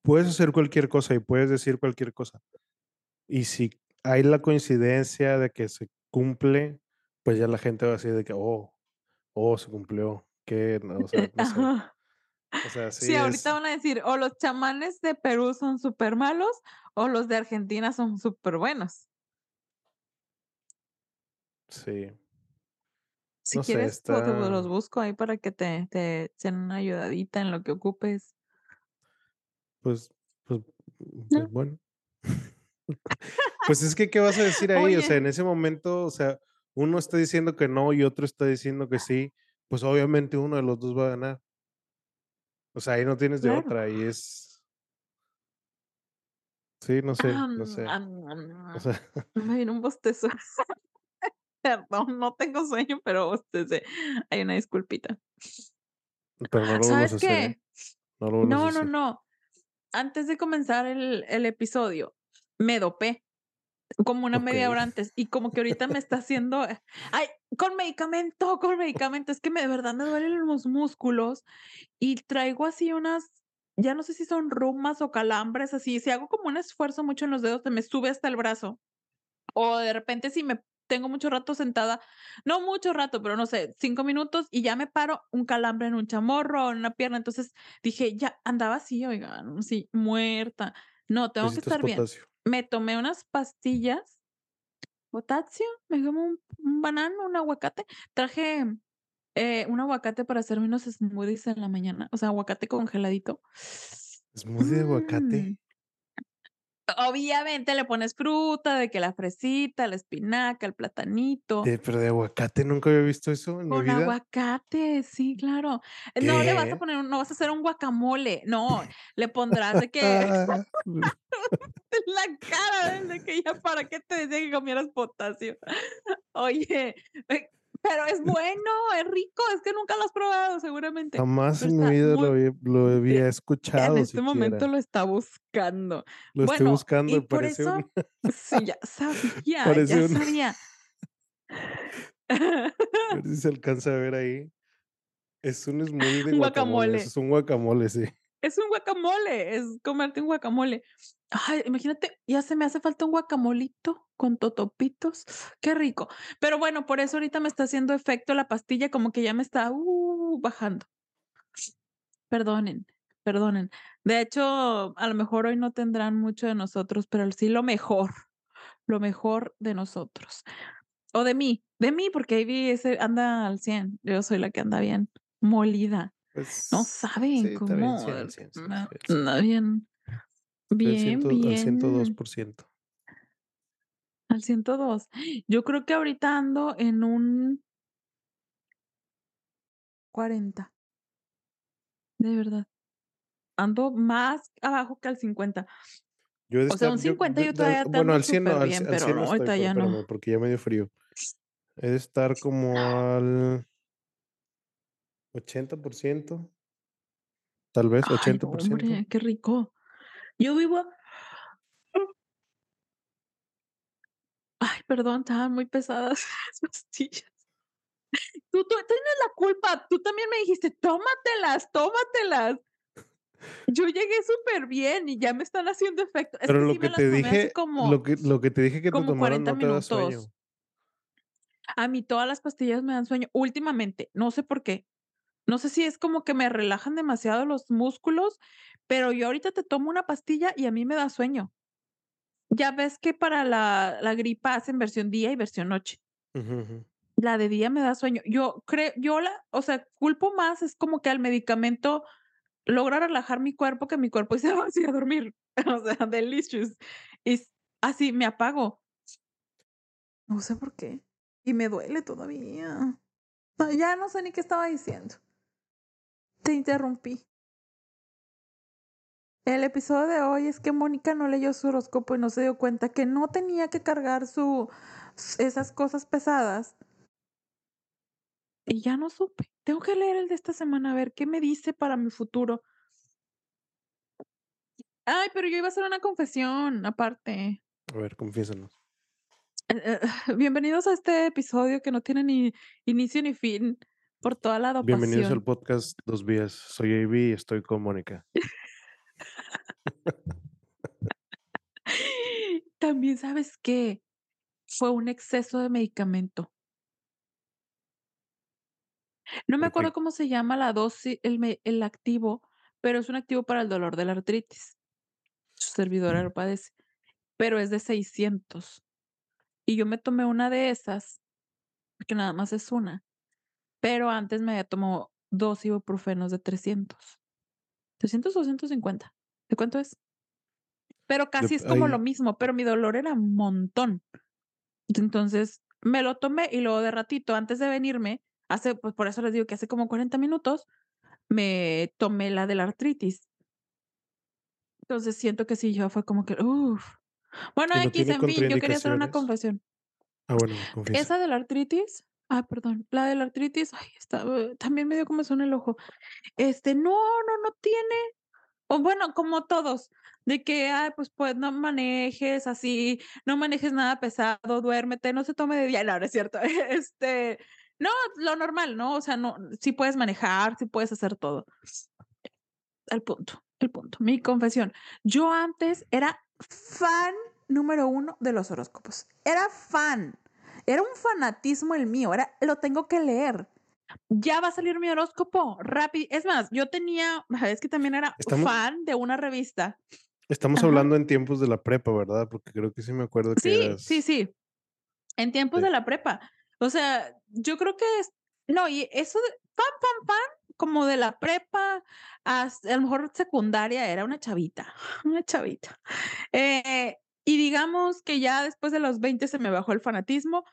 puedes hacer cualquier cosa y puedes decir cualquier cosa. Y si hay la coincidencia de que se cumple, pues ya la gente va a decir de que: "Oh, oh, se cumplió", no, o sea, no sé. O sea, Sí, sí ahorita van a decir, o los chamanes de Perú son supermalos, o los de Argentina son superbuenos. Sí. Si No sé, quieres, pues, los busco ahí para que te te echen una ayudadita en lo que ocupes. Pues pues pues ¿No? bueno. Pues es que, ¿qué vas a decir ahí? O sea, en ese momento, o sea, uno está diciendo que no y otro está diciendo que sí, pues obviamente uno de los 2 va a ganar. O sea, ahí no tienes de Claro. otra, ahí es Sí, no sé, no sé. O sea me vino un bostezo. Perdón, no tengo sueño, pero bostecé. Ay, una disculpita. Pero no lo vuelvas ¿Sabes a hacer, ¿eh? qué? No lo No, no, hacer. no. Antes de comenzar el el episodio, me dopé, como una media hora antes, y como que ahorita me está haciendo ay, con medicamento, con medicamento. Es que me de verdad me duelen los músculos y traigo así unas, ya no sé si son rumas o calambres, así. Si hago como un esfuerzo mucho en los dedos, se me sube hasta el brazo. O de repente, si me tengo mucho rato sentada, no mucho rato, pero no sé, 5 minutos y ya me paro, un calambre en un chamorro o en una pierna. Entonces dije: "Ya", andaba así, oigan, así, muerta. No, tengo que estar bien. potasio. Me tomé unas pastillas, potasio, me tomé un un banano, un aguacate. Traje, eh, un aguacate para hacerme unos smoothies en la mañana, o sea, aguacate congeladito. ¿Smoothie de Mm. aguacate? Obviamente le pones fruta, de que la fresita, la espinaca, el platanito. De pero de aguacate, nunca había visto eso en mi Con vida. aguacate, sí, claro. No le vas a ¿Qué? poner no vas a hacer un guacamole, no, le pondrás de que la cara de que ya para qué te decía que comieras potasio. Oye, eh, pero es bueno, es rico, es que nunca lo has probado seguramente, Jamás en mi vida lo muy había lo había en escuchado este momento lo está buscando. Lo estoy buscando y por parece un eso sí, ya sabía, ya parece un sabía. A ver si se alcanza a ver ahí. Es un smoothie de eso guacamole. es un guacamole, sí. Es un guacamole, es comerte un guacamole. Ay, imagínate, ya se me hace falta un guacamolito con totopitos, qué rico. Pero bueno, por eso ahorita me está haciendo efecto la pastilla, como que ya me está, uh, bajando. Perdonen, perdonen. De hecho, a lo mejor hoy no tendrán mucho de nosotros, pero sí lo mejor, lo mejor de nosotros. O de mí, de mí, porque Ivy ese anda al 100, yo soy la que anda bien molida. No Pues, sí, saben está bien, cómo, 100 al 100, sí, anda estoy al 100. anda bien, al bien, ciento al ciento dos bien. por ciento. Al 102. Yo creo que ahorita ando en un 40. De verdad. Ando más abajo que al 50. Yo de O sea, un estar, yo 50 de yo de todavía te bueno, al 100 no, al c al pero 100 no, no estoy, ahorita ya no. porque ya me dio frío. He de estar como al 80%. Tal vez Ay, ochenta no, por ciento. hombre, qué rico. Yo vivo Ay, perdón, estaban muy pesadas las pastillas. Tú tú tienes la culpa, tú también me dijiste: "Tómatelas, tómatelas". Yo llegué superbién y ya me están haciendo efecto. Es Pero que lo que te dije como lo que lo que te dije que te 40 no te da sueño. A mí todas las pastillas me dan sueño, últimamente, no sé por qué. No sé si es como que me relajan demasiado los músculos, pero yo ahorita te tomo una pastilla y a mí me da sueño. Ya ves que para la la gripa hacen versión día y versión noche. La de día me da sueño. Yo creo yo la o sea, culpo más es como que al medicamento logra relajar mi cuerpo, que mi cuerpo se va así a dormir. O sea, delicious. Y así me apago. No sé por qué. Y me duele todavía. Ya no sé ni qué estaba diciendo. Te interrumpí. El episodio de hoy es que Mónica no leyó su horóscopo y no se dio cuenta que no tenía que cargar su esas cosas pesadas. Y ya no supe. Tengo que leer el de esta semana, a ver qué me dice para mi futuro. Ay, pero yo iba a hacer una confesión aparte. A ver, confiésanos. Eh eh, bienvenidos a este episodio que no tiene ni inicio ni fin por toda la Bienvenidos al podcast Dos Vías. Soy AB y estoy con Mónica. También, ¿sabes qué? Fue un exceso de medicamento. No me ¿Por acuerdo cómo se llama la dosis, el el activo, pero es un activo para el dolor de la artritis. Su servidora lo padece, pero es de 600. Y yo me tomé una de esas, porque nada más es una, pero antes me había tomado 2 ibuprofenos de 300. ¿300 o 150? ¿De cuánto es? Pero casi es como lo mismo, pero mi dolor era un montón. Entonces, me lo tomé y luego de ratito, antes de venirme, hace, pues, por eso les digo que hace como 40 minutos, me tomé la de la artritis. Entonces, siento que sí, ya fue como que, uf. Bueno, ¿Y no tiene en fin, yo quería hacer una confesión. Ah, bueno, confiesa. Esa de la artritis ay, perdón, la de la artritis, ay, está, uh, también me dio comezón el ojo. Este, no, no, no tiene o bueno, como todos, de que, ay, pues pues no manejes así, no manejes nada pesado, duérmete, no se tome de día, no, no es cierto. Este, no, lo normal, ¿no? O sea, no, sí puedes manejar, sí puedes hacer todo. El punto, el punto, mi confesión. Yo antes era fan número 1 de los horóscopos. Era fan. Era un fanatismo el mío, era lo tengo que leer. Ya va a salir mi horóscopo, rápi es más, yo tenía, es que también era Estamos fan de una revista. estamos Ajá. hablando en tiempos de la prepa, ¿verdad? Porque creo que sí me acuerdo que Sí, sí, eras sí. En tiempos Sí. de la prepa. O sea, yo creo que es no, y eso de fan, fan, fan, como de la prepa, hasta a lo mejor secundaria, era una chavita, una chavita. Eh, y digamos que ya después de los 20 se me bajó el fanatismo,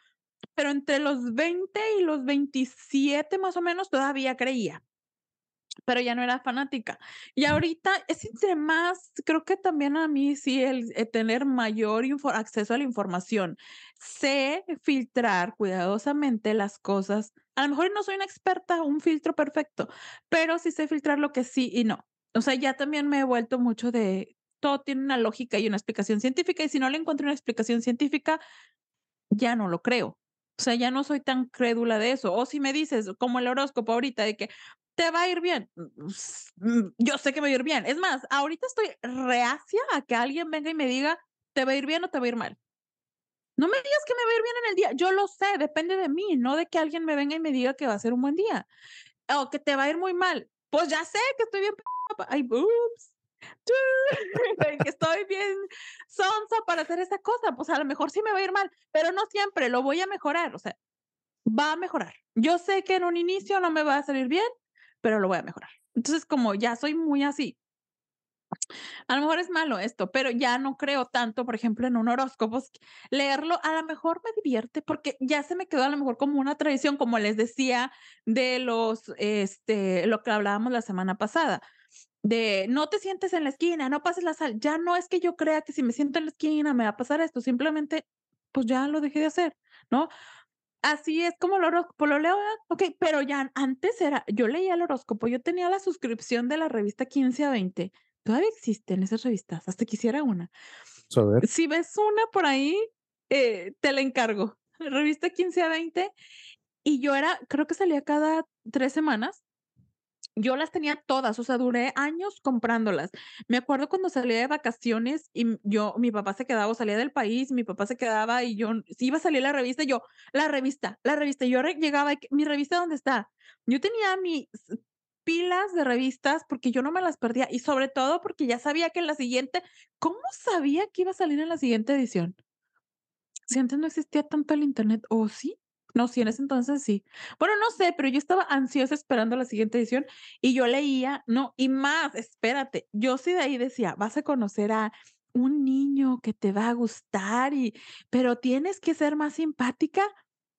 pero entre los 20 y los 27, más o menos, todavía creía. Pero ya no era fanática. Y ahorita es entre más creo que también a mí sí el, eh, tener mayor acceso a la información. Sé filtrar cuidadosamente las cosas. A lo mejor no soy una experta, un filtro perfecto, pero sí sé filtrar lo que sí y no. O sea, ya también me he vuelto mucho de todo tiene una lógica y una explicación científica, y si no le encuentro una explicación científica, ya no lo creo. O sea, ya no soy tan crédula de eso. O si me dices, como el horóscopo ahorita, de que te va a ir bien, mm, mm, yo sé que me va a ir bien. Es más, ahorita estoy reacia a que alguien venga y me diga: "¿Te va a ir bien o te va a ir mal?". No me digas que me va a ir bien en el día, yo lo sé, depende de mí, no de que alguien me venga y me diga que va a ser un buen día, o que te va a ir muy mal. Pues ya sé que estoy bien ay, ups, que estoy bien sonsa para hacer esa cosa, pues a lo mejor sí me va a ir mal, pero no siempre, lo voy a mejorar, o sea, va a mejorar. Yo sé que en un inicio no me va a salir bien, pero lo voy a mejorar. Entonces, como ya soy muy así. A lo mejor es malo esto, pero ya no creo tanto, por ejemplo, en un horóscopo, leerlo a lo mejor me divierte, porque ya se me quedó a lo mejor como una tradición, como les decía de los, este, lo que hablábamos la semana pasada, de no te sientes en la esquina, no pases la sal. Ya no es que yo crea que si me siento en la esquina me va a pasar esto, simplemente, pues ya lo dejé de hacer, ¿no? Así es como el horóscopo, lo leo, okey, pero ya antes era yo leía el horóscopo, yo tenía la suscripción de la revista 15 a 20. Todavía existen esas revistas, hasta quisiera una. A ver. Si ves una por ahí, eh, te la encargo. Revista 15 a 20, y yo era creo que salía cada 3 semanas. Yo las tenía todas, o sea, duré años comprándolas. Me acuerdo cuando salía de vacaciones y, yo mi papá se quedaba o salía del país, mi papá se quedaba y yo si iba a salir la revista, yo: "La revista, la revista", yo llegaba "¿Mi revista dónde está?". Yo tenía mi s pilas de revistas porque yo no me las perdía y sobre todo porque ya sabía que en la siguiente ¿cómo sabía que iba a salir en la siguiente edición? Si antes no existía tanto el Internet, ¿o sí? No, sí, en ese entonces sí. Bueno, no sé, pero yo estaba ansiosa esperando la siguiente edición y yo leía, no, y más, espérate, yo sí de ahí decía, vas a conocer a un niño que te va a gustar y pero tienes que ser más simpática.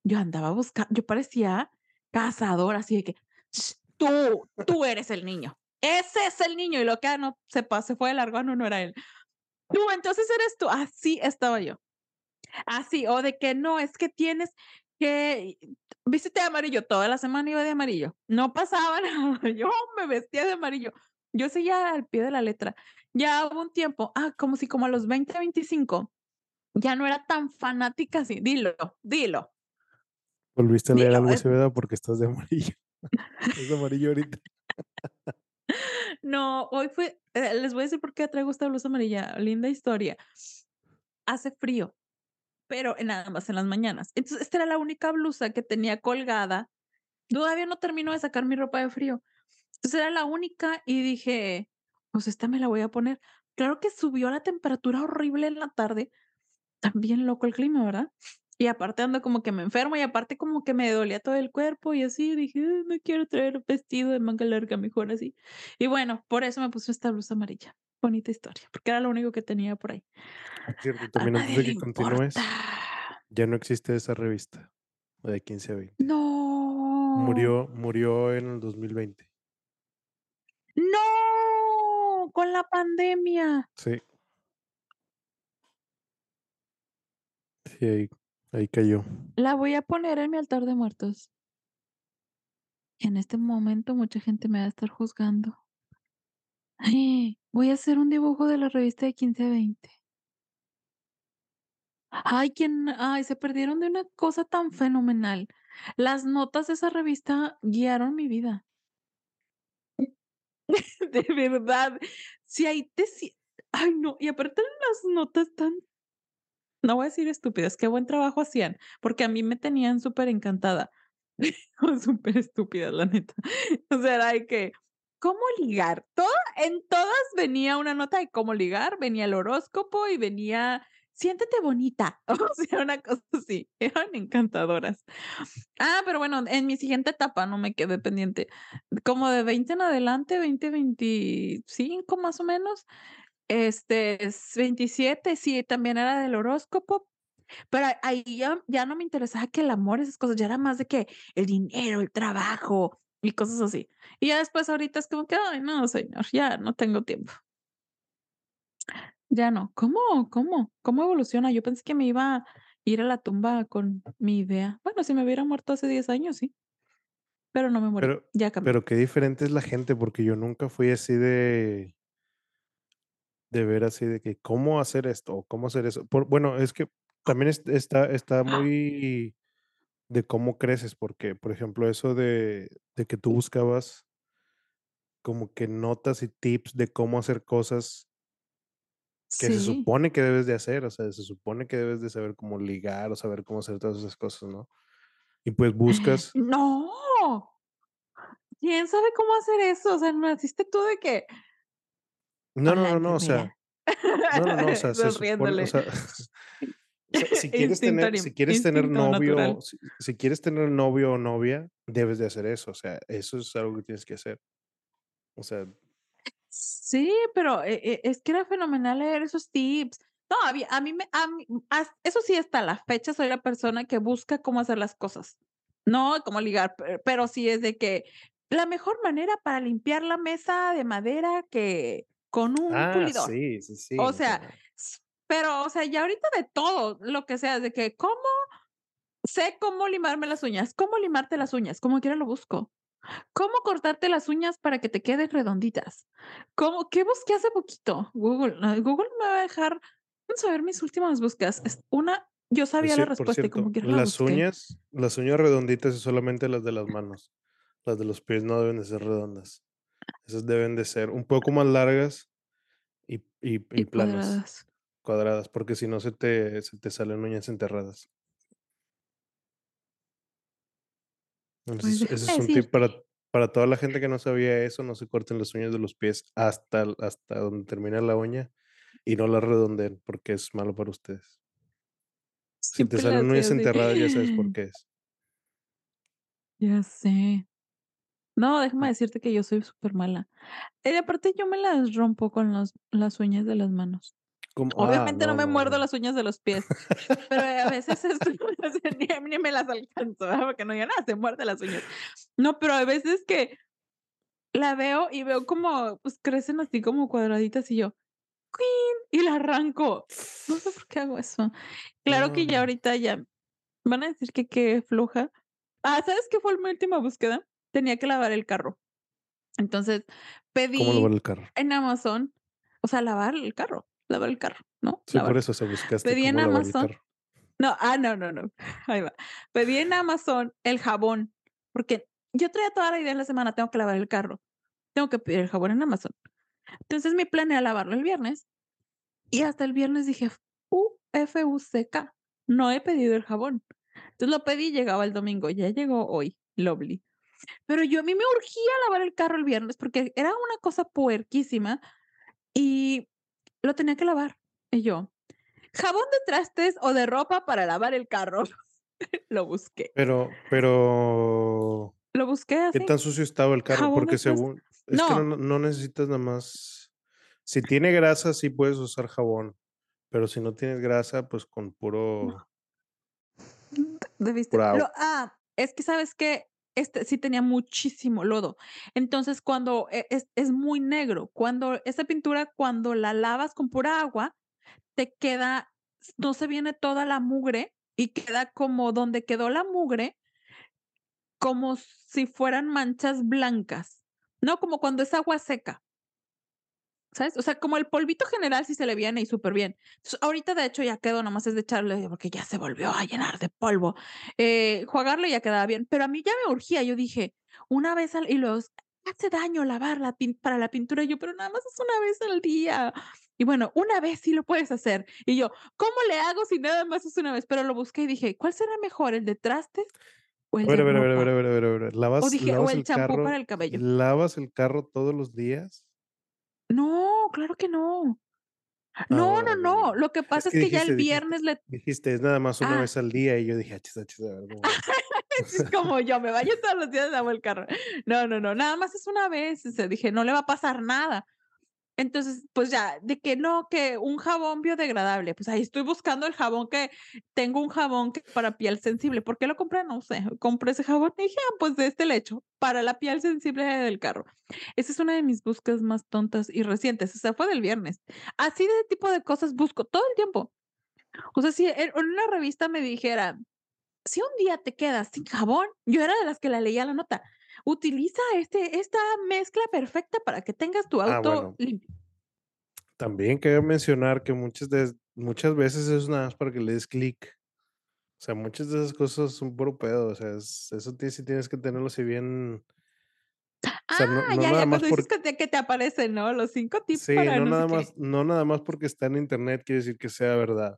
Yo andaba buscando, yo parecía cazadora, así de que "Sh, tú, tú eres el niño. Ese es el niño y lo que ah, no se pasó, se fue de largo, ah, no, no era él. Tú, entonces eres tú. Así estaba yo. Así, o de que no, es que tienes que vístete de amarillo, toda la semana iba de amarillo, no pasaba nada, yo me vestía de amarillo, yo seguía al pie de la letra. Ya hubo un tiempo, ah, como si como a los 20, 25, ya no era tan fanática así, dilo, dilo, Volviste a leer dilo, algo es. Porque estás de amarillo. Es de amarillo ahorita. no, hoy fue, eh, les voy a decir por qué traigo esta blusa amarilla, linda historia. Hace frío, pero nada más en las mañanas. Entonces, esta era la única blusa que tenía colgada. Todavía no termino de sacar mi ropa de frío. Entonces, era la única y dije: "Pues esta me la voy a poner". Claro que subió la temperatura horrible en la tarde, también loco el clima, ¿verdad? Y aparte ando como que me enfermo, y aparte como que me dolía todo el cuerpo y así, dije: "Ay, no quiero traer vestido de manga larga, mejor así". Y bueno, por eso me puse esta blusa amarilla. Bonita historia, porque era lo único que tenía por ahí. Por cierto, A también antes de que continúes, ya no existe esa revista, de 15 a 20. No. Murió murió en el 2020. ¡No! Con la pandemia. Sí. Sí, ahí ahí cayó. La voy a poner en mi altar de muertos. En este momento mucha gente me va a estar juzgando. Voy a hacer un dibujo de la revista de 15 a 20. Ay, quién ay, se perdieron de una cosa tan fenomenal. Las notas de esa revista guiaron mi vida. De verdad. Si ahí te ay, no, y aparte las notas tan no voy a decir estúpidas, qué buen trabajo hacían, porque a mí me tenían superencantada. O superestúpidas, la neta. O sea, era de que, ¿cómo ligar? Toda en todas venía una nota de cómo ligar, venía el horóscopo y venía siéntete bonita. O sea, una cosa así, eran encantadoras. Ah, pero bueno, en mi siguiente etapa no me quedé pendiente. Como de 20 en adelante, 20, 25 más o menos, este, s 27, sí, también era del horóscopo, pero ahí ya ya no me interesaba que el amor, esas cosas, ya era más de que el dinero, el trabajo y cosas así. Y ya después ahorita es como que: "Ay, no, señor, ya no tengo tiempo". Ya no. ¿Cómo cómo cómo evoluciona? Yo pensé que me iba a ir a la tumba con mi idea. Bueno, si me hubiera muerto hace 10 años, sí. Pero no me morí, Pero ya cambié. pero qué diferente es la gente, porque yo nunca fui así de de ver así de que, ¿cómo hacer esto? o cómo hacer eso. Por bueno, es que también es está está muy de cómo creces, porque, por ejemplo, eso de de que tú buscabas como que notas y tips de cómo hacer cosas que se supone que debes de hacer, o sea, se supone que debes de saber cómo ligar, o saber cómo hacer todas esas cosas, ¿no? Y pues buscas ¡No! ¿Quién sabe cómo hacer eso? O sea, naciste tú de que no, no, no, no, o sea, no, no, no, o sea, se supone, o sea, o sea, si quieres tener si quieres tener novio, si si quieres tener novio o novia, debes de hacer eso, o sea, eso es algo que tienes que hacer. O sea, Sí, pero, e e es que era fenomenal leer esos tips. No, a mí me a mí has eso sí, hasta la fecha soy la persona que busca cómo hacer las cosas, no cómo ligar, pe pero sí es de que la mejor manera para limpiar la mesa de madera que con un ah, pulidor. sí, sí, sí, O sea, pero, o sea, ya ahorita de todo, lo que sea, de que, ¿cómo sé cómo limarme las uñas? ¿Cómo limarte las uñas? Como quiera lo busco. ¿Cómo cortarte las uñas para que te queden redonditas? ¿Cómo? ¿Qué busqué hace poquito? Google, Google me va a dejar vamos a ver mis últimas búsquedas. Es una yo por sabía la respuesta y como quiera la las uñas las uñas redonditas es solamente las de las manos, las de los pies no deben de ser redondas, esas deben de ser un poco más largas y y y Y planas, cuadradas. Cuadradas, porque si no se te se te salen uñas enterradas. Ese Pues es ese es un tip para para toda la gente que no sabía eso, no se corten las uñas de los pies hasta hasta donde termina la uña y no las redondeen, porque es malo para ustedes. Si te salen uñas enterradas, ya sabes por qué es. Ya sé. No, déjame Mm. decirte que yo soy supermala. Eh, aparte, yo me las rompo con los las uñas de las manos. Ah, Obviamente, no no, me no, muerdo las uñas de los pies, pero, a veces, ni ni me las alcanzo, ¿verdad? Porque no digan: "Ah, se muerde las uñas". No, pero hay veces que la veo y veo como, pues, crecen así como cuadraditas y yo, ¡cuin! y la arranco. No sé por qué hago eso. Claro que ya No. ahorita ya van a decir que qué floja. Ah, ¿sabes qué fue mi última búsqueda? Tenía que lavar el carro. Entonces, ¿Cómo lavar pedí el carro? en Amazon, o sea, lavar el carro, lavar el carro, ¿no? Sí, por eso, o sea, buscaste Pedí en Amazon no, ah, no, no, no, ahí va. Pedí en Amazon el jabón, porque yo traía toda la idea en la semana, tengo que lavar el carro, tengo que pedir el jabón en Amazon. Entonces, mi plan era lavarlo el viernes y hasta el viernes dije: "F-U-C-K, no he pedido el jabón". Entonces, lo pedí, llegaba el domingo, ya llegó hoy, lovely. Pero yo a mí me urgía lavar el carro el viernes, porque era una cosa puerquísima y lo tenía que lavar. Y yo: "¿Jabón de trastes o de ropa para lavar el carro?". Lo busqué. Pero pero Lo busqué ¿qué así. tan sucio estaba el carro? Jabón Porque según es que no No. no no necesitas nada más si tiene grasa, sí puedes usar jabón, pero si no tienes grasa, pues con No. puro Debiste lo ah, es que, ¿sabes qué? Este, sí tenía muchísimo lodo. Entonces, cuando e es muy negro, cuando esa pintura, cuando la lavas con pura agua, te queda no se viene toda la mugre y queda como donde quedó la mugre como si fueran manchas blancas, ¿no? Como cuando es agua seca. ¿Sabes? O sea, como el polvito general sí se le viene y superbién. Entonces, ahorita, de hecho, ya quedó, nomás es de echarle porque ya se volvió a llenar de polvo. Eh, jugarle ya quedaba bien, pero a mí ya me urgía. Yo dije: "Una vez al" y los "hace daño lavar la pin para la pintura", y yo: "Pero nada más es una vez al día". Y bueno, una vez sí lo puedes hacer. Y yo: "¿Cómo le hago si nada más es una vez?". Pero lo busqué y dije: "¿Cuál será mejor, el de trastes o el A ver, de a ver, a ver, a ver, ropa?". a ver, a ver, a ver, O ¿lavas dije: "O lavas el el champú para el cabello". lavas el carro todos los días? No, claro que no. Ah, No, bueno, no, no. bueno. Lo que Es pasa es que ya el dijiste viernes le dijiste: "Es nada más una Ah. vez al día", y yo dije: "Achis, achis, a ver, ¿cómo?". Sí, como yo, me baño todos los días, lavo el carro. No, no, no, nada más es una vez, o sea, dije: "No le va a pasar nada". Entonces, pues ya, de que no, que un jabón biodegradable, pues ahí estoy buscando el jabón que tengo un jabón que para piel sensible, ¿por qué lo compré? No sé, compré ese jabón y dije: "Ah, pues de este le echo para la piel sensible del carro". Esa es una de mis búsquedas más tontas y recientes, o sea, fue del viernes. Así de tipo de cosas busco todo el tiempo. O sea, si en una revista me dijera: "Si un día te quedas sin jabón", yo era de las que la leía la nota. "Utiliza este esta mezcla perfecta para que tengas tu Ah, auto bueno. limpio". También cabe mencionar que muchas des muchas veces es nada más para que le des clic. O sea, muchas de esas cosas son puro pedo, o sea, es eso sí tienes que tenerlo así bien o sea, no Ah, no ya, ya, cuando dices que te que te aparecen, ¿no? Los 5 tips Sí, para no no nada qué. más no nada más porque está en Internet quiere decir que sea verdad.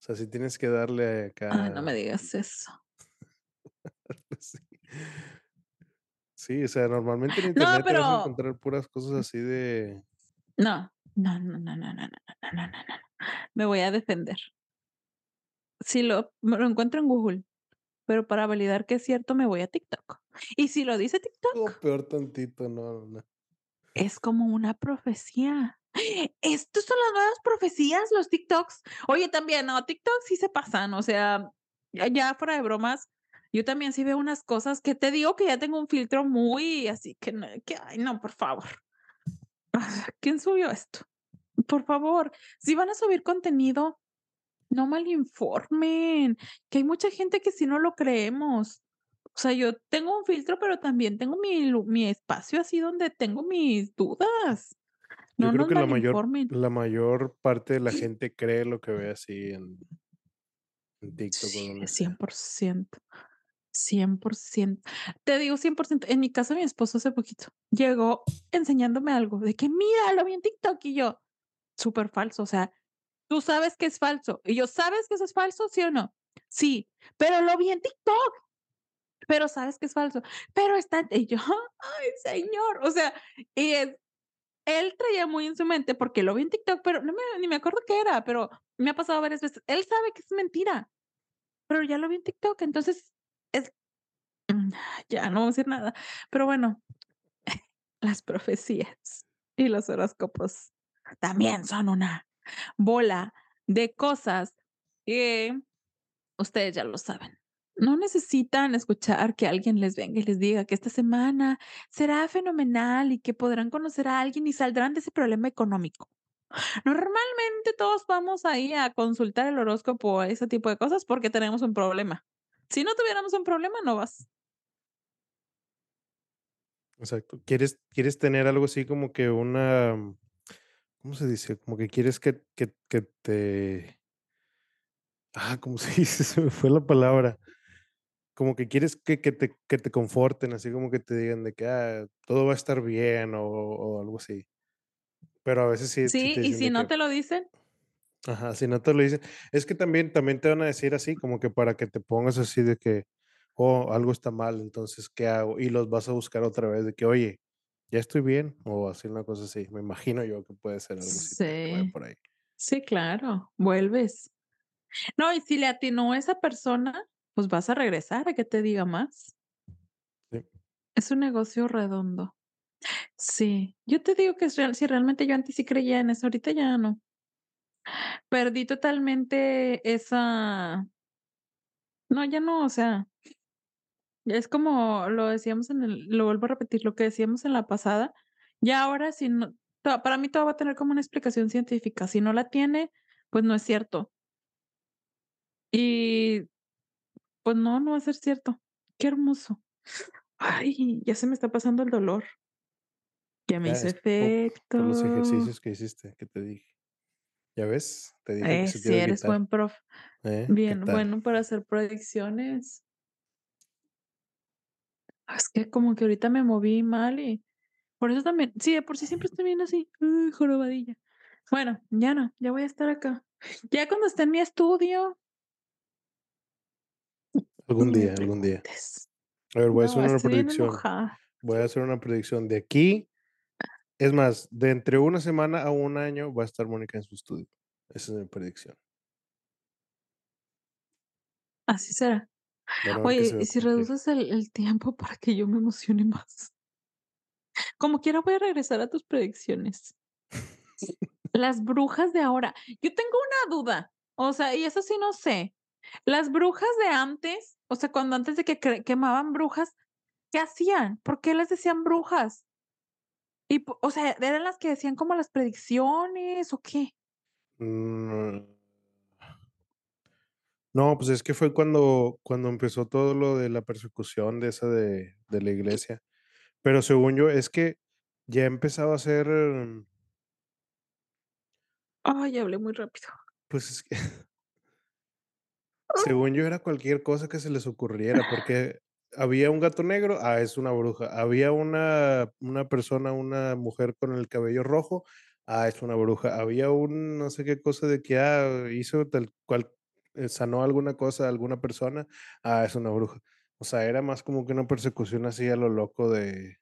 O sea, sí tienes que darle Ay, no acá me digas eso. Sí. Sí, o sea, normalmente en No, Internet te vas a pero encontrar puras cosas así de No, no, no, no, no, no, no, no, no, no, no. Me voy a defender. Si lo me lo encuentro en Google, pero para validar que es cierto, me voy a TikTok. Y si lo dice No, TikTok peor tantito, no, no. es como una profecía. Estos son las nuevas profecías, los TikToks. Oye, también, no, TikTok sí se pasan, o sea, ya fuera de bromas, yo también sí veo unas cosas que te digo que ya tengo un filtro muy así que no que, ay, no, por favor. ¿Quién subió esto? Por favor, si van a subir contenido, no malinformen, que hay mucha gente que sí no lo creemos. O sea, yo tengo un filtro, pero también tengo mi mi espacio así donde tengo mis dudas. Yo creo que la mayor la mayor parte de la gente cree lo que ve así en en TikTok Sí, donde cien sea. Por ciento, 100%. Te digo 100%. En mi caso, mi esposo hace poquito llegó enseñándome algo de que: "Mira, lo vi en TikTok", y yo: "Superfalso", o sea, tú sabes que es falso. Y yo: "¿Sabes que eso es falso, sí o no?". "Sí, pero lo vi en TikTok". pero sabes que es falso, pero está y yo, ay, señor, o sea, y es él traía muy en su mente, porque lo vi en TikTok, pero no me ni me acuerdo qué era, pero me ha pasado varias veces. Él sabe que es mentira, pero ya lo vi en TikTok, entonces es mm, ya no voy a decir nada, pero bueno, las profecías y los horóscopos también son una bola de cosas que ustedes ya lo saben. No necesitan escuchar que alguien les venga y les diga que esta semana será fenomenal y que podrán conocer a alguien y saldrán de ese problema económico. Normalmente todos vamos ahí a consultar el horóscopo ese tipo de cosas porque tenemos un problema. Si no tuviéramos un problema, no vas. Exacto. ¿Quieres quieres tener algo así como que una, mm, cómo se dice? Como que quieres que que que te ah, ¿cómo se dice? Se me fue la palabra. Como que quieres que que te que te conforten, así como que te digan de que, ah, todo va a estar bien o o algo así. Pero a veces sí sí y si no que te lo dicen, ajá, si no te lo dicen es que también también te van a decir así, como que para que te pongas así de que, oh, algo está mal, entonces, ¿qué hago? Y los vas a buscar otra vez de que, oye, ¿ya estoy bien? O así, una cosa así. Me imagino yo que puede ser algo así sí, por ahí. sí, claro, vuelves. No, y si le atinó esa persona, pues vas a regresar a que te diga más. Sí. Es un negocio redondo. Sí, yo te digo que es real, si realmente yo antes sí creía en eso, ahorita ya no. Perdí totalmente esa no, ya no, o sea, es como lo decíamos en el lo vuelvo a repetir, lo que decíamos en la pasada, ya ahora si no to para mí todo va a tener como una explicación científica, si no la tiene, pues no es cierto. Y, pues no, no va a ser cierto. Qué hermoso. Ay, ya se me está pasando el dolor. Ya me Ya hizo po por los efecto. ejercicios que hiciste, que te dije. ¿Ya ves? Te dije Eh, a eres buen prof. ¿eh? ¿Qué Bien, bueno para hacer predicciones. Ah, Es que como que ahorita me moví mal y por eso también, sí, de por sí siempre estoy bien así, ay, jorobadilla. Bueno, ya no, ya voy a estar acá. Ya cuando esté en mi estudio, Algún día, algún día. A ver, voy a hacer una predicción. Voy a hacer una predicción. De aquí, es más, de entre una semana a un año va a estar Mónica en su estudio. Esa es mi predicción. Así será. Se Oye, ¿y si reduces el el tiempo para que yo me emocione más? Como quiera voy a regresar a tus predicciones. Las brujas de ahora. Yo tengo una duda, o sea, y eso sí no sé. Las brujas de antes, o sea, cuando antes de que quemaban brujas, ¿qué hacían? ¿Por qué les decían brujas? Y o sea, ¿eran las que decían como las predicciones o qué? Mm, no, pues es que fue cuando cuando empezó todo lo de la persecución de esa de de la iglesia. Pero según yo, es que ya empezaba a ser, mm, Ay, hablé muy rápido. pues, es que Según yo era cualquier cosa que se les ocurriera, porque había un gato negro, ah, es una bruja. Había una una persona, una mujer con el cabello rojo, ah, es una bruja. Había un no sé qué cosa de que, ah, hizo tal cual, eh, sanó alguna cosa a alguna persona, ah, es una bruja. O sea, era más como que una persecución así a lo loco de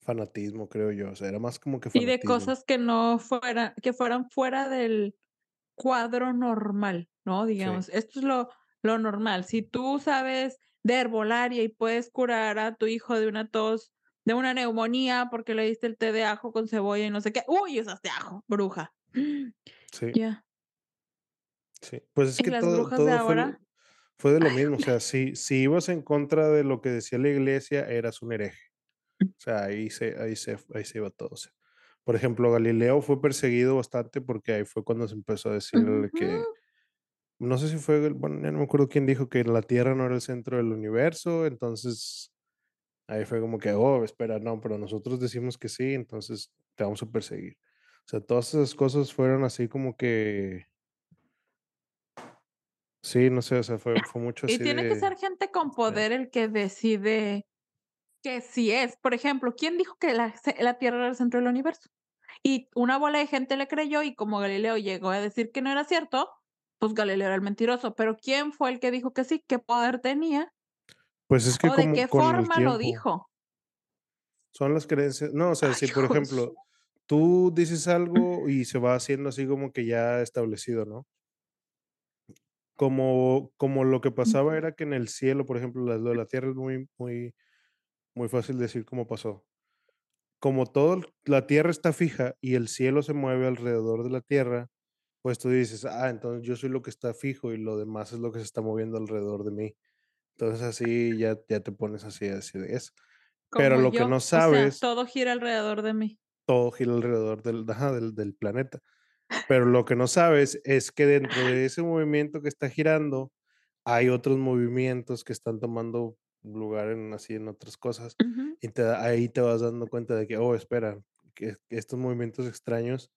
fanatismo, creo yo. O sea, era más como que Y de cosas que no fuera que fueran fuera del cuadro normal, ¿no? Sí, Digamos, esto es lo lo normal. Si tú sabes de herbolaria y puedes curar a tu hijo de una tos, de una neumonía porque le diste el té de ajo con cebolla y no sé qué, uy, usaste ajo, bruja. sí. Ya. Sí, pues es Y que las todo brujas de todo fue ahora, fue de lo mismo, o sea, si si ibas en contra de lo que decía la iglesia, eras un hereje. O sea, ahí se ahí se ahí se iba todo, o sea, por ejemplo, Galileo fue perseguido bastante porque ahí fue cuando se empezó a decirle ujú. que no sé si fue bueno, ya no me acuerdo quién dijo que la Tierra no era el centro del universo, entonces ahí fue como que: "Oh, espera, no, pero nosotros decimos que sí, entonces te vamos a perseguir". O sea, todas esas cosas fueron así como que sí, no sé, o sea, fue fue mucho Y así tiene que ser gente con poder el que decide que sí es. Por ejemplo, ¿quién dijo que la la Tierra era el centro del universo? Y una bola de gente le creyó, y como Galileo llegó a decir que no era cierto, pues Galileo era el mentiroso. Pero ¿quién fue el que dijo que sí? ¿Qué poder tenía? Pues, es que ¿O de qué con el forma lo dijo? Son las creencias no, o sea, Ay, si, por ejemplo, tú dices algo y se va haciendo así como que ya establecido, ¿no? Como como lo que pasaba era que en el cielo, por ejemplo, lo de la tierra es muy muy muy fácil decir cómo pasó. Como todo la tierra está fija y el cielo se mueve alrededor de la tierra, pues, tú dices: "Ah, entonces yo soy lo que está fijo y lo demás es lo que se está moviendo alrededor de mí". Entonces, así ya ya te pones así a decir eso. Pero lo que no o sea, sabes todo gira alrededor de mí. todo gira alrededor del ajá, del del planeta. Pero lo que no sabes es que dentro de ese movimiento que está girando, hay otros movimientos que están tomando lugar en así en otras cosas, y te ahí te vas dando cuenta de que: "Oh, espera, que estos movimientos extraños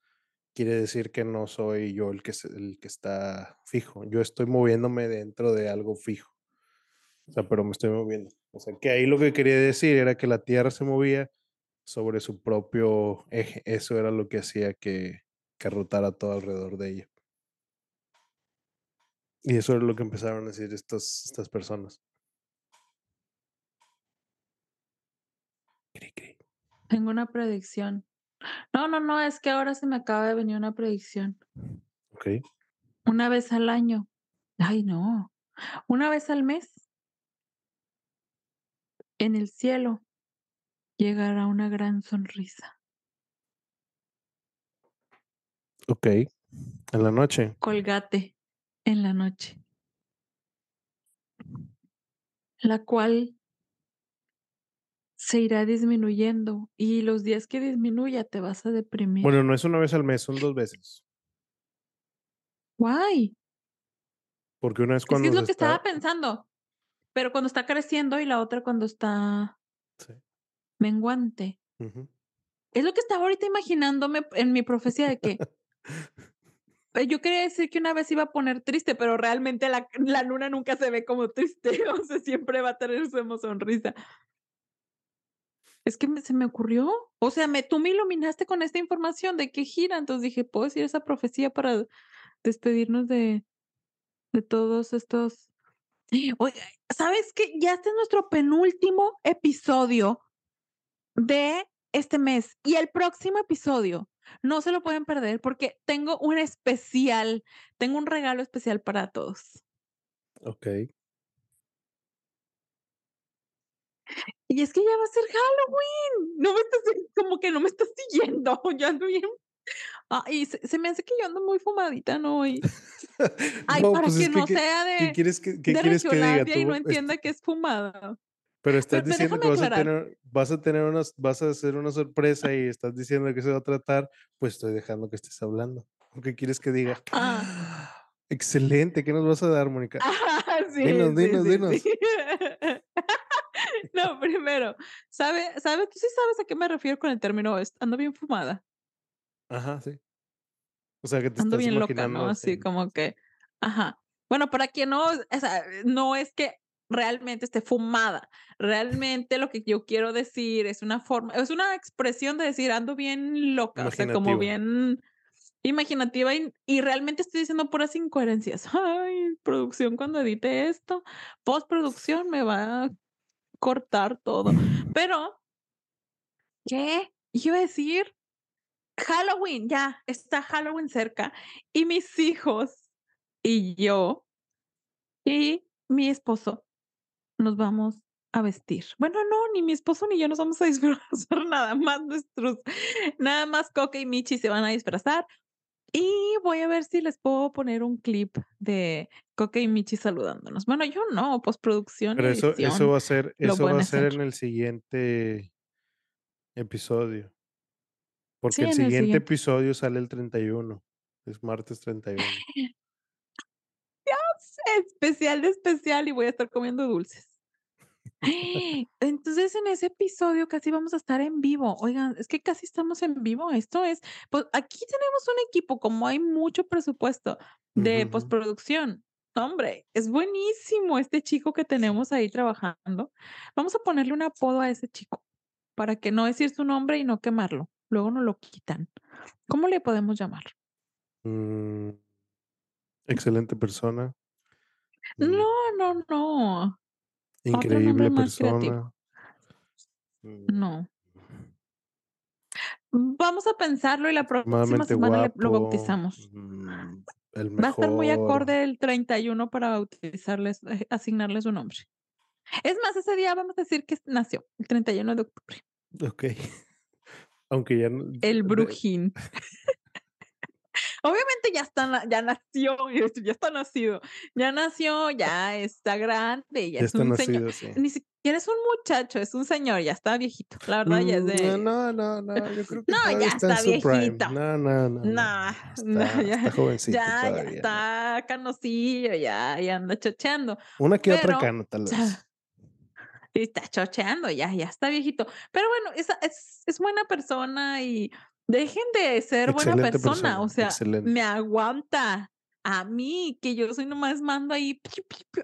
quiere decir que no soy yo el que el que está fijo. Yo estoy moviéndome dentro de algo fijo". O sea, pero me estoy moviendo. O sea, que ahí lo que quería decir era que la tierra se movía sobre su propio eje. Eso era lo que hacía que que rotara todo alrededor de ella. Y eso es lo que empezaron a decir estas estas personas. Tengo una predicción. No, no, no, es que ahora se me acaba de venir una predicción. Okey. Una vez al año. Ay, no. Una vez al mes en el cielo llegará una gran sonrisa. Okey. ¿En la noche? Colgate en la noche. La cual se irá disminuyendo, y los días que disminuya te vas a deprimir. Bueno, no es una vez al mes, son 2 veces. Why? Porque una es Es que es cuando se lo que está estaba pensando, pero cuando está creciendo y la otra cuando está Sí. menguante. Es lo que estaba ahorita imaginándome en mi profecía de que eh, yo quería decir que una vez iba a poner triste, pero realmente la la luna nunca se ve como triste, o sea, siempre va a tener su sonrisa. Es que me se me ocurrió, o sea, me tú me iluminaste con esta información de que gira, entonces dije: "Puedo decir esa profecía para despedirnos de de todos estos". Oiga, ¿sabes qué? Ya este es nuestro penúltimo episodio de este mes, y el próximo episodio no se lo pueden perder, porque tengo un especial, tengo un regalo especial para todos. Okey. Y es que ya va a ser Halloween, no me estás como que no me estás siguiendo, yo ando bien ah, y se se me hace que yo ando muy fumadita, ¿no? Y ay, No, para pues, que que, no ¿qué sea qué de quieres que qué de quieres que diga? Regiolalia y no Tú, entienda que es fumada. Pero estás Pero diciendo que vas a tener vas a tener unas vas a hacer una sorpresa y estás diciendo de qué se va a tratar, pues, estoy dejando que estés hablando. ¿O qué quieres que diga? Ah. Excelente, ¿qué nos vas a dar, Mónica? Sí, Dinos, sí, dinos, sí. dinos. No, primero, ¿sabe sabe tú sí sabes a qué me refiero con el término ando bien fumada? Ajá, sí. O sea, que te Ando estás bien loca, ¿no? Así así. como que ajá. Bueno, para quien no, o sea, no es que realmente esté fumada. Realmente lo que yo quiero decir es una forma es una expresión de decir ando bien loca, o sea, como bien imaginativa y y realmente estoy diciendo puras incoherencias. Ay, producción cuando edite esto, postproducción me va a cortar todo. Pero ¿qué? Iba a decir Halloween, ya, está Halloween cerca, y mis hijos y yo y mi esposo nos vamos a vestir. Bueno, no, ni mi esposo ni yo nos vamos a disfrazar, nada más nuestros nada más Coca y Michi se van a disfrazar, y voy a ver si les puedo poner un clip de Coca y Michi saludándonos. Bueno, yo no, postproducción Pero eso eso va a ser eso va a ser hacer. en el siguiente episodio. Porque Sí, el en el siguiente episodio sale el 31, es martes 31. Ya sé, especial de especial y voy a estar comiendo dulces. Entonces, en ese episodio casi vamos a estar en vivo. Oigan, es que casi estamos en vivo. Esto es, pues, aquí tenemos un equipo, como hay mucho presupuesto de postproducción. Hombre, es buenísimo este chico que tenemos ahí trabajando. Vamos a ponerle un apodo a ese chico, para que no decir su nombre y no quemarlo. Luego nos lo quitan. ¿Cómo le podemos llamar? Mm. Excelente persona. No, Mm. no, no. Increíble persona. Mm, No. Vamos a pensarlo y la próxima semana lo bautizamos. mm, el Va a estar muy acorde el 31 para bautizarles, eh, asignarle su nombre. Es más, ese día vamos a decir que nació, el 31 de octubre. Ok. Aunque ya no. El Brujín. Obviamente ya está, ya nació, ya está nacido, ya nació, ya está grande, ya, Ya es un señor. nacido, sí. Ni siquiera es un muchacho, es un señor, ya está viejito. La verdad, ya es Mm, de. No, no, no, yo creo que No, ya está está viejito. No, no, no. no, Está, no, ya, está jovencito ya, ya todavía. ¿no? está canosillo, ya, ya anda chocheando. Una que otra pero- cana, tal vez. Y está chocheando, ya, ya está viejito. Pero bueno, esa es, es buena persona y dejen de ser buena persona. persona, O sea, excelente. me aguanta a mí, que yo soy nomás mando ahí,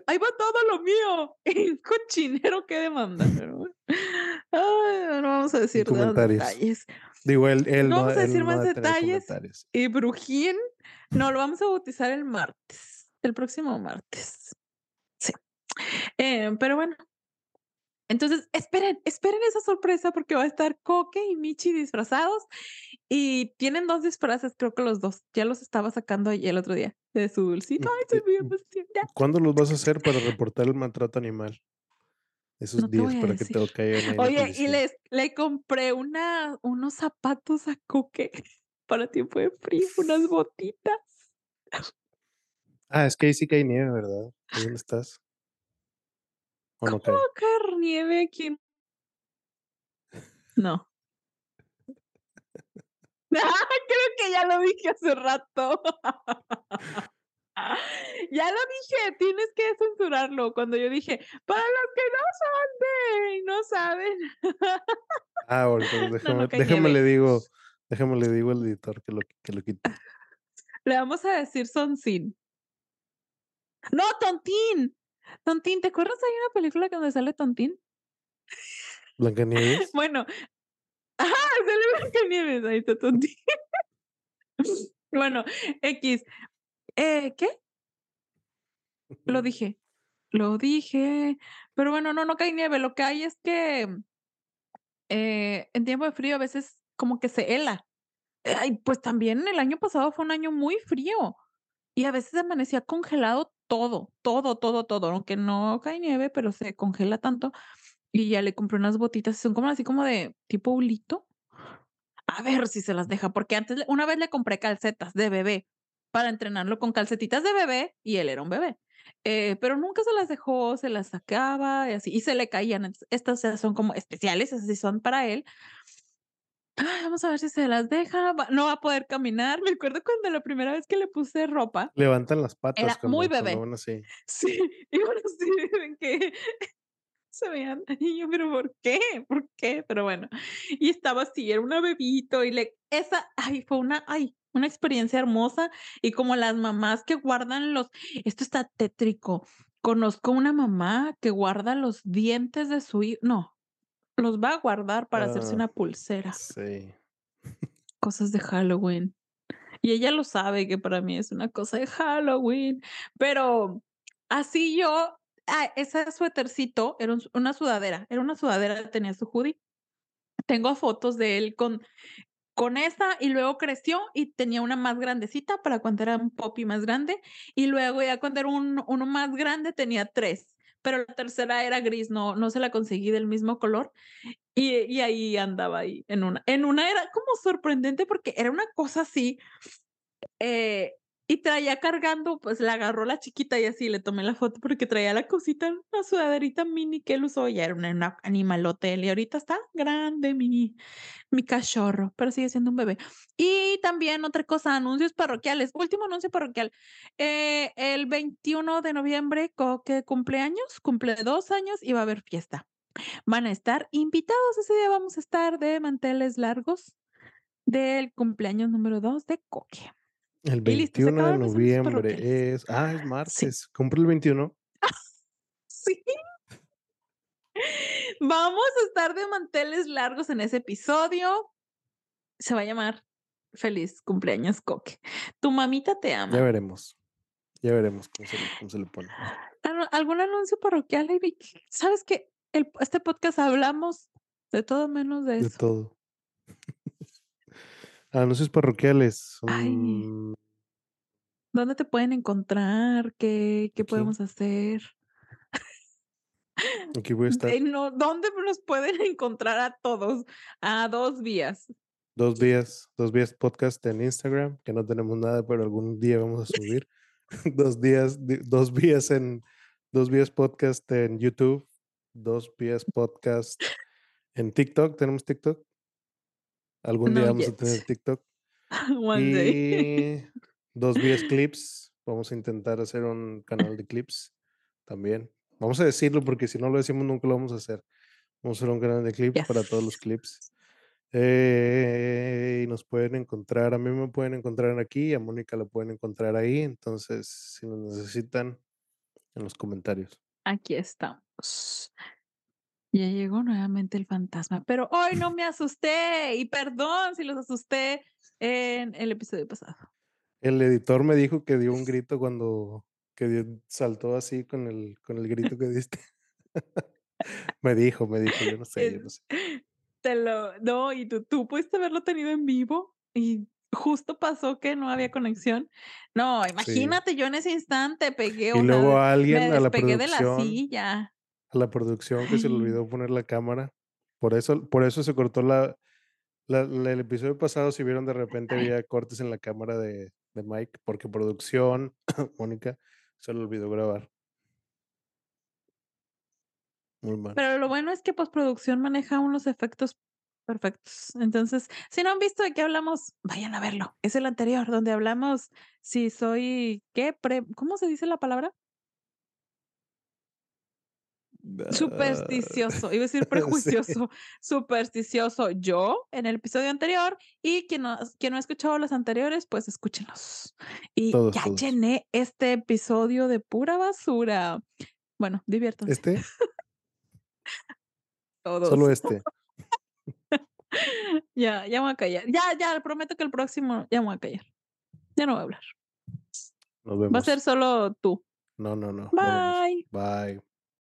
ahí va todo lo mío. El cochinero que demanda. Pero bueno. Ay, no vamos a decir más comentarios. detalles. Digo, él No no, vamos a decir no más detalles. Y Brujín, no, lo vamos a bautizar el martes, el próximo martes. Sí. Eh, pero bueno. Entonces, esperen, esperen esa sorpresa porque va a estar Coque y Michi disfrazados y tienen dos disfraces, creo que los dos. Ya los estaba sacando ahí el otro día de su dulcito. Ay, se me. ¿Cuándo los vas a hacer para reportar el maltrato animal? Esos No días para que te caigan Oye, y les, le compré una, unos zapatos a Coque para tiempo de frío, unas botitas. Ah, es que ahí sí cae nieve, ¿verdad? ¿Ahí dónde estás? ¿O no cae? ¿Cómo caer nieve aquí? No. Creo que ya lo dije hace rato. ya lo dije, tienes que censurarlo. Cuando yo dije, para los que no son de, no saben. Ah, bueno, entonces déjame, déjame le digo, déjame le digo al editor que lo, que lo quite. Le vamos a decir Soncín. No, Tontín. Tontín, ¿te acuerdas? Hay una película donde sale Tontín. ¿Blancanieves? Bueno, ajá, sale Blancanieves, ahí está Tontín. bueno, X. Eh, ¿Qué? Lo dije. Lo dije. Pero bueno, no, no cae nieve. Lo que hay es que eh, en tiempo de frío a veces como que se hela. Ay, pues también el año pasado fue un año muy frío. Y a veces amanecía congelado todo, todo, todo, todo. Aunque no cae nieve, pero se congela tanto. Y ya le compré unas botitas. Son como así como de tipo hulito. A ver si se las deja. Porque antes, una vez le compré calcetas de bebé para entrenarlo con calcetitas de bebé y él era un bebé. Eh, pero nunca se las dejó, se las sacaba y así, y se le caían. Estas son como especiales, así son para él. Ay, vamos a ver si se las deja. No va a poder caminar. Me acuerdo cuando la primera vez que le puse ropa, Levantan las patas Era muy bebé. van así. sí, y bueno, sí, dicen que se veían. Y yo, pero ¿por qué? ¿Por qué? Pero bueno, y estaba así, era una bebito y le, esa, ay, fue una, ay, una experiencia hermosa y como las mamás que guardan los, esto está tétrico. Conozco una mamá que guarda los dientes de su hijo, no, los va a guardar para hacerse Ah. una pulsera, Sí. cosas de Halloween. Y ella lo sabe que para mí es una cosa de Halloween, pero así yo, ah, ese suétercito era un- una sudadera, era una sudadera, tenía su hoodie. Tengo fotos de él con, con esa y luego creció y tenía una más grandecita para cuando era un poppy más grande y luego ya cuando era un, uno más grande tenía tres, pero la tercera era gris, no, no se la conseguí del mismo color y, y ahí andaba ahí en una. En una era como sorprendente porque era una cosa así eh, y traía cargando, pues la agarró la chiquita y así le tomé la foto porque traía la cosita, una sudaderita mini que él usó, ya era una animalote y ahorita está grande mi, mi cachorro, pero sigue siendo un bebé. Y también otra cosa, anuncios parroquiales, último anuncio parroquial, eh, el 21 de noviembre, que cumpleaños, cumple dos años y va a haber fiesta. Van a estar invitados, ese día vamos a estar de manteles largos del cumpleaños número 2 de Coque. El Y listo, se 21 de noviembre es. Ah, es martes. Cumple el 21. Sí. Vamos a estar de manteles largos en ese episodio. Se va a llamar Feliz cumpleaños, Coque. Tu mamita te Ya ama. veremos. Ya veremos cómo se, le- cómo se le pone. ¿Al algún anuncio parroquial, Eric? ¿Sabes qué? El este podcast hablamos de todo menos de De eso. todo. Anuncios parroquiales, Ay. ¿Dónde te pueden encontrar? ¿Qué qué podemos hacer? Aquí voy a estar. no, ¿dónde nos pueden encontrar a todos? A 2 vías. 2 vías 2 vías podcast en Instagram, que no tenemos nada, pero algún día vamos a subir. 2 días d 2 vías en 2 vías podcast en YouTube, 2 vías podcast en TikTok, ¿tenemos TikTok? Algún día No vamos a yet. tener TikTok. One day. Y 2 vías clips, vamos a intentar hacer un canal de clips también. Vamos a decirlo, porque si no lo decimos, nunca lo vamos a hacer. Vamos a hacer un canal de clips para todos los clips. Eh, y nos pueden encontrar, a mí me pueden encontrar aquí, a Mónica la pueden encontrar ahí, entonces, si nos necesitan, en los comentarios. Aquí estamos. Ya llegó nuevamente el fantasma, pero hoy no me asusté, y perdón si los asusté en el episodio pasado. El editor me dijo que dio un grito cuando que dio saltó así con el con el grito que diste. Me dijo me dijo, yo no sé yo no sé. te lo no, y tú tú pudiste haberlo tenido en vivo, y justo pasó que no había conexión. No, Sí. imagínate, yo en ese instante pegué, Y sea, luego de me alguien a la despegué de la producción silla. A la producción que se le olvidó poner la cámara. Por eso por eso se cortó la la la el episodio pasado, si vieron, de repente había cortes en la cámara de de Mike, porque producción, Mónica, se le olvidó grabar. Muy mal. Pero lo bueno es que postproducción maneja unos efectos perfectos. Entonces, si no han visto de qué hablamos, vayan a verlo. Es el anterior, donde hablamos si soy, ¿qué? Pre ¿cómo se dice la palabra? Supersticioso, iba a decir sí. prejuicioso, supersticioso yo en el episodio anterior, y quien no quien no ha escuchado los anteriores, pues escúchenlos. Y Todos, ya todos. llené este episodio de pura basura. Bueno, diviértanse. ¿Este? Todos. Solo este. Ya, ya voy a callar. Ya, ya, prometo que el próximo ya me voy a callar. Ya no voy a hablar. Nos Va a ser vemos. solo tú. No, no, no. Bye. Bye.